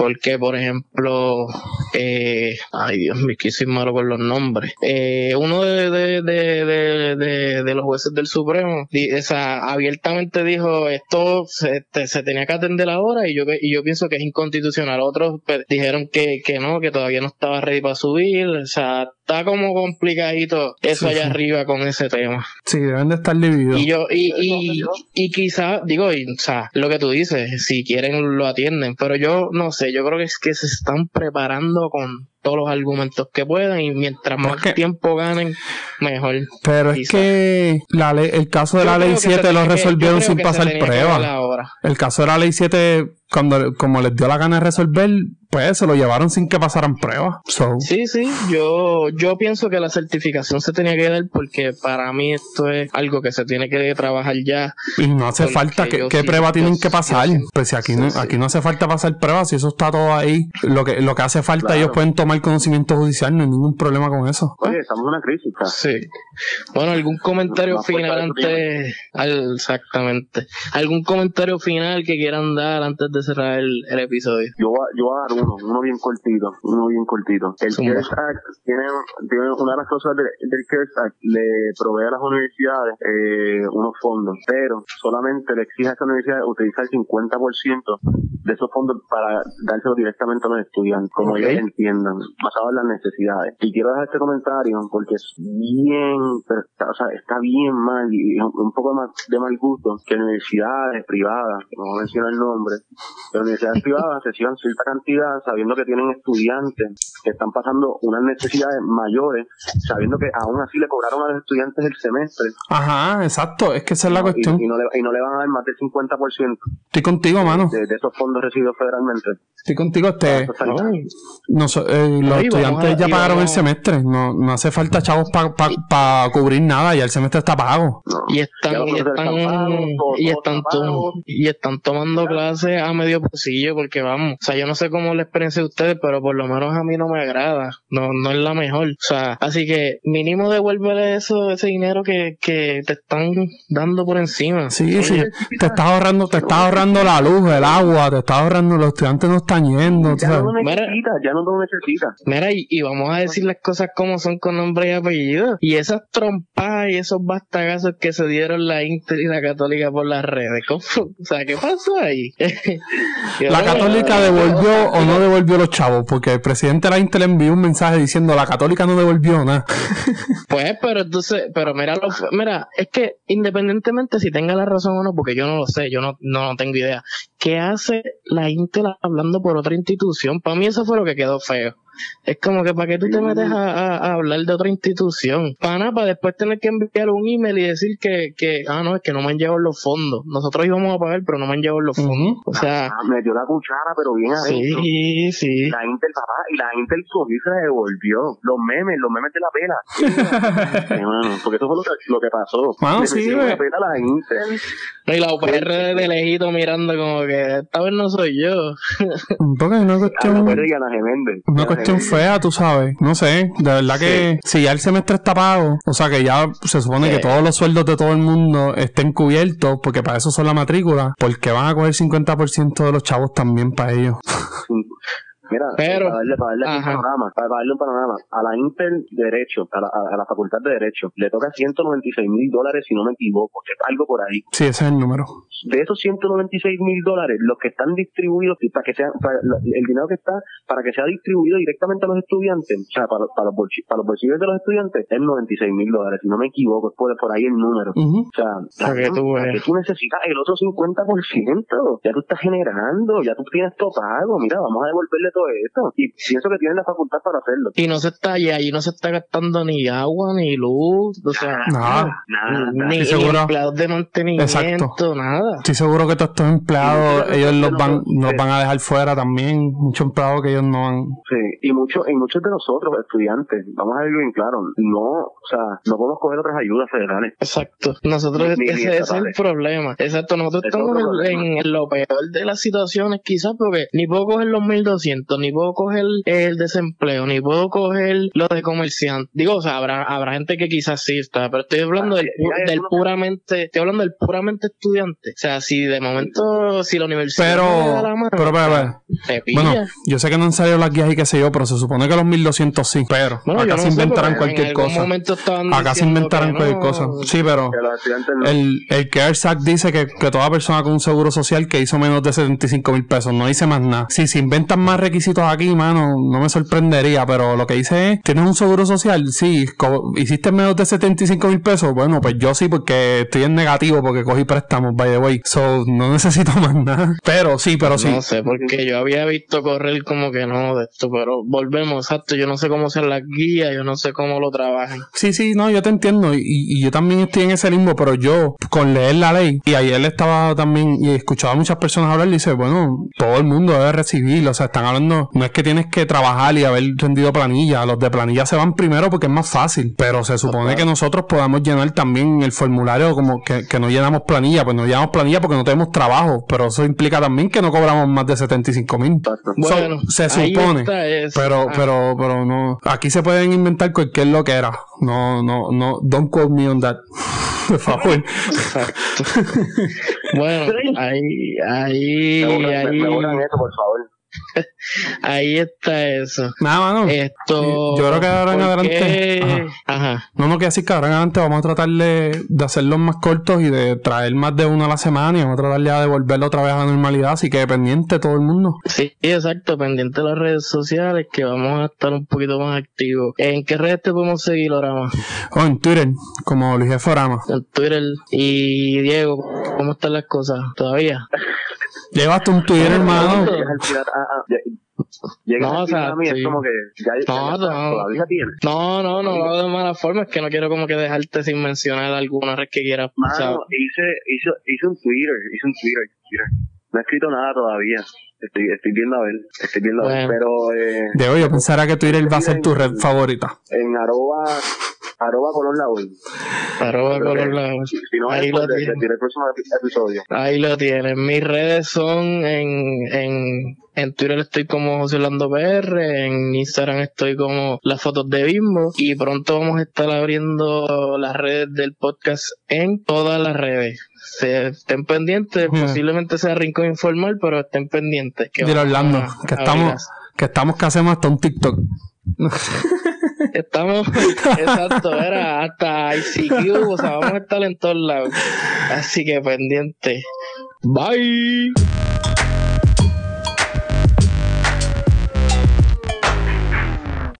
S1: Porque, por ejemplo, eh, ay Dios mío, que soy malo con los nombres. Eh, uno de, de, de, de, de los jueces del Supremo, o abiertamente dijo, esto se, se, tenía que atender ahora y yo, y yo pienso que es inconstitucional. Otros pues, dijeron que, que no, que todavía no estaba ready para subir. O sea, está como complicadito eso allá arriba con ese tema.
S2: Sí, deben de estar divididos.
S1: Y yo, y, y, y quizá, digo, o sea, lo que tú dices, si quieren lo atienden, pero yo no sé, yo creo que es que se están preparando con todos los argumentos que puedan y mientras más tiempo ganen, mejor.
S2: Pero es que la ley, el caso de la ley 7 lo resolvieron sin pasar prueba. El caso de la ley 7 cuando como les dio la gana de resolver, pues se lo llevaron sin que pasaran pruebas.
S1: Sí, sí, yo, yo pienso que la certificación se tenía que dar porque para mí esto es algo que se tiene que trabajar ya.
S2: Y no hace falta, que ¿qué prueba tienen que pasar? Pues si aquí, no, aquí no hace falta pasar pruebas, si eso está todo ahí, lo que, lo que hace falta ellos pueden tomar conocimiento judicial, no hay ningún problema con eso.
S3: Oye, estamos en una crisis.
S1: Sí. Bueno, algún comentario final antes, exactamente, algún comentario final que quieran dar antes de cerrar el, episodio.
S3: Yo, yo voy a dar uno, uno bien cortito, uno bien cortito. El CARES Act tiene, tiene, una de las cosas del CARES Act, le provee a las universidades eh, unos fondos, pero solamente le exige a esas universidades utilizar el 50% de esos fondos para dárselo directamente a los estudiantes, como ellos entiendan, basado en las necesidades. Y quiero dejar este comentario porque es bien, o sea, está bien mal y un poco más de mal gusto que universidades privadas, no voy a mencionar el nombre, las universidades privadas reciban cierta cantidad sabiendo que tienen estudiantes que están pasando unas necesidades mayores, sabiendo que aún así le cobraron a los estudiantes el semestre.
S2: Ajá, exacto, es que esa es la cuestión.
S3: Y, no le, y, no le, van a dar más del 50%.
S2: Estoy contigo, mano.
S3: De, esos fondos recibidos federalmente.
S2: Estoy contigo, este. No, eh, los estudiantes ya pagaron el semestre, no, no hace falta chavos para pa, cubrir nada ya el semestre está pago.
S1: y están, y están,
S3: están pagos, todo-
S1: y están, y están tomando clases a medio pocillo porque vamos, o sea, yo no sé cómo la experiencia de ustedes, pero por lo menos a mí no me agrada, no, no es la mejor, o sea, así que mínimo devuélvele eso, ese dinero que, que te están dando por encima.
S2: Sí, sí, te estás ahorrando, te estás ahorrando la luz, el agua, te estás ahorrando, los estudiantes no están yendo,
S3: Ya no lo
S1: Mira.
S3: necesitas, ya no lo necesitas.
S1: Mira, y, y vamos a decir las cosas como son con nombre y apellido. Y esas trompadas y esos bastagazos que se dieron la Inter y la Católica por las redes. ¿Cómo? O sea, ¿qué pasó ahí?
S2: La católica devolvió o no devolvió los chavos, porque el presidente de la Inter envió un mensaje diciendo la católica no devolvió nada.
S1: Pues, pero entonces, pero mira, lo, mira, es que independientemente si tenga la razón o no, porque yo no lo sé, yo no, no tengo idea. ¿Qué hace la Inter hablando por otra institución? Para mí eso fue lo que quedó feo. Es como que para qué tú te metes a, a- a hablar de otra institución. Para nada, para después tener que enviar un email y decir que, que, ah, no, es que no me han llevado los fondos. Nosotros íbamos a pagar, pero no me han llevado los fondos. O sea,
S3: Ah, me dio la cuchara, pero bien adentro.
S1: sí, sí.
S3: La Intel, papá, y la Intel cogió y se la devolvió. Los memes, los memes de la pela. Sí, mano, porque eso fue lo que, lo que pasó. Le
S2: sí,
S3: la pela a la Intel.
S1: Y la UPR de lejito mirando como que esta vez no soy yo.
S2: Porque es una cuestión,
S3: Pérez y a la Geméndez.
S2: una cuestión fea, tú sabes. No sé, de verdad que si ya el semestre está pago, o sea que ya se supone
S1: Sí.
S2: que todos los sueldos de todo el mundo estén cubiertos, porque para eso son la matrícula, porque van a coger 50% de los chavos también para ellos.
S3: Mira,
S1: Pero-
S3: para darle, para darle aquí un panorama, para darle un panorama, a la Intel de Derecho, a la, a, la Facultad de Derecho, le toca 196 mil dólares si no me equivoco, es algo por ahí.
S2: Sí, ese es el número.
S3: De esos 196 mil dólares, los que están distribuidos, para que sea, para el dinero que está, para que sea distribuido directamente a los estudiantes, o sea, para, para, los, bolsi- para los bolsillos de los estudiantes, es 96 mil dólares, si no me equivoco, es por, por ahí el número. O sea,
S1: Para que tú
S3: ¿para
S1: veas.
S3: qué tú necesitas el otro 50%? Ya tú estás generando, ya tú tienes todo pago. Mira, vamos a devolverle todo esto. Y pienso que tienen la facultad para hacerlo.
S1: Y no se está, y ahí no se está gastando ni agua, ni luz, o sea,
S2: Nada.
S3: Nada,
S1: ni,
S3: nada.
S1: ni
S2: Sí, seguro.
S1: empleados de mantenimiento,
S2: Exacto.
S1: nada.
S2: Estoy seguro que todos estos empleados, ellos los
S3: nosotros-
S2: van, los
S3: sí.
S2: van a dejar fuera también. Muchos empleados que ellos no van.
S3: Sí, y, mucho, y muchos de nosotros, estudiantes, vamos a verlo bien claro, no, o sea, no podemos coger otras ayudas federales.
S1: Exacto. Nosotros,
S3: Ni- ni
S1: ese, ese es el problema. Exacto. Nosotros
S3: Es
S1: estamos en, en lo peor de las situaciones, quizás, porque ni puedo coger los 1200, ni puedo coger el desempleo, ni puedo coger lo de comerciante. Digo, o sea, habrá, habrá gente que quizás sí está, pero estoy hablando
S3: Ah,
S1: del, del puramente, estoy hablando del puramente estudiante. O sea, si de momento, si la universidad
S2: Pero,
S1: no me da la mano,
S2: pero, pero, pero,
S1: te pilla.
S2: bueno, yo sé que no han salido las guías y qué sé yo, pero se supone que los 1200 sí. Pero
S1: Bueno,
S2: acá
S1: no
S2: se inventarán cualquier
S1: algún
S2: cosa. Acá se inventarán cualquier cosa. Sí, pero
S3: no.
S2: el, el CARES Act dice que, que toda persona con un seguro social que hizo menos de 75 mil pesos, no dice más nada. Si se inventan más requisitos aquí, mano, no me sorprendería, pero lo que dice es, ¿tienes un seguro social? Sí, hiciste menos de 75 mil pesos, bueno, pues yo sí, porque estoy en negativo, porque cogí préstamos, by the way, so no necesito más nada. Pero sí, pero sí.
S1: No sé, porque yo había visto correr como que no de esto, pero volvemos, exacto. Yo no sé cómo sean las guías, yo no sé cómo lo trabajan.
S2: Sí, sí, no, yo te entiendo y, y yo también estoy en ese limbo, pero yo con leer la ley y ayer estaba también y escuchaba a muchas personas hablar y dice, bueno, todo el mundo debe recibir, o sea, están hablando, no es que tienes que trabajar y haber rendido planilla, los de planilla se van primero porque es más fácil, pero se supone que nosotros podamos llenar también el formulario como que, que no llenamos planilla, pues no llenamos planilla porque no tenemos trabajo, pero eso implica también que no cobramos más de 75 mil.
S1: Bueno,
S2: se
S1: ahí
S2: supone. Pero,
S1: Ah,
S2: pero, pero no. Aquí se pueden inventar cualquier lo que era. No, no, no. Don't quote me on that. Por favor.
S1: exacto. bueno, ahí, ahí,
S3: Me borran- me-
S1: ahí,
S3: por favor.
S1: ahí está eso.
S2: Nada, mano.
S1: Esto.
S2: Yo creo que ahora en
S1: ¿por
S2: adelante-?
S1: Ajá.
S2: No, no, que así que ahora en adelante vamos a tratar de, de hacerlos más cortos y de traer más de uno a la semana y vamos a tratar ya de devolverlo otra vez a la normalidad. Así que pendiente todo el mundo.
S1: Sí, exacto, pendiente de las redes sociales que vamos a estar un poquito más activos. ¿En qué redes te podemos seguir ahora más?
S2: O en Twitter, como Luis G. Forama.
S1: En Twitter. Y Diego, ¿cómo están las cosas? ¿Todavía?
S2: Llevaste un Twitter, hermano.
S3: Ah, ah,
S1: No,
S3: al
S1: o sea,
S3: final a mí,
S1: sí.
S3: es como que ya, ya-
S1: No,
S3: ya-
S1: no.
S3: todavía tienes.
S1: No, no, no lo hago de mala forma, es que no quiero como que dejarte sin mencionar alguna red que quieras.
S3: Mano, hice, hice, hice un Twitter, hice un Twitter, Twitter. No he escrito nada todavía. Estoy, estoy viendo a ver, estoy viendo a ver. Pero eh,
S2: De hoy yo pensara que Twitter va a ser tu red favorita.
S3: en arroba, arroba color la hoy.
S1: Arroba
S3: Creo
S1: color
S3: Si, si no
S1: Ahí lo tienes.
S3: de- el próximo epi- episodio.
S1: Ahí lo tienen. Mis redes son en, en, en Twitter estoy como José Orlando PR, en Instagram estoy como las fotos de Bimbo y pronto vamos a estar abriendo las redes del podcast en todas las redes. Se, estén pendientes,
S2: Yeah.
S1: posiblemente sea Rincón Informal, pero estén pendientes. Que
S2: Dile Orlando
S1: a-
S2: que
S1: a
S2: estamos, que estamos que hacemos hasta un TikTok.
S1: Estamos, exacto, era hasta ICQ, o sea, vamos a estar en todos lados. Así que pendiente. Bye.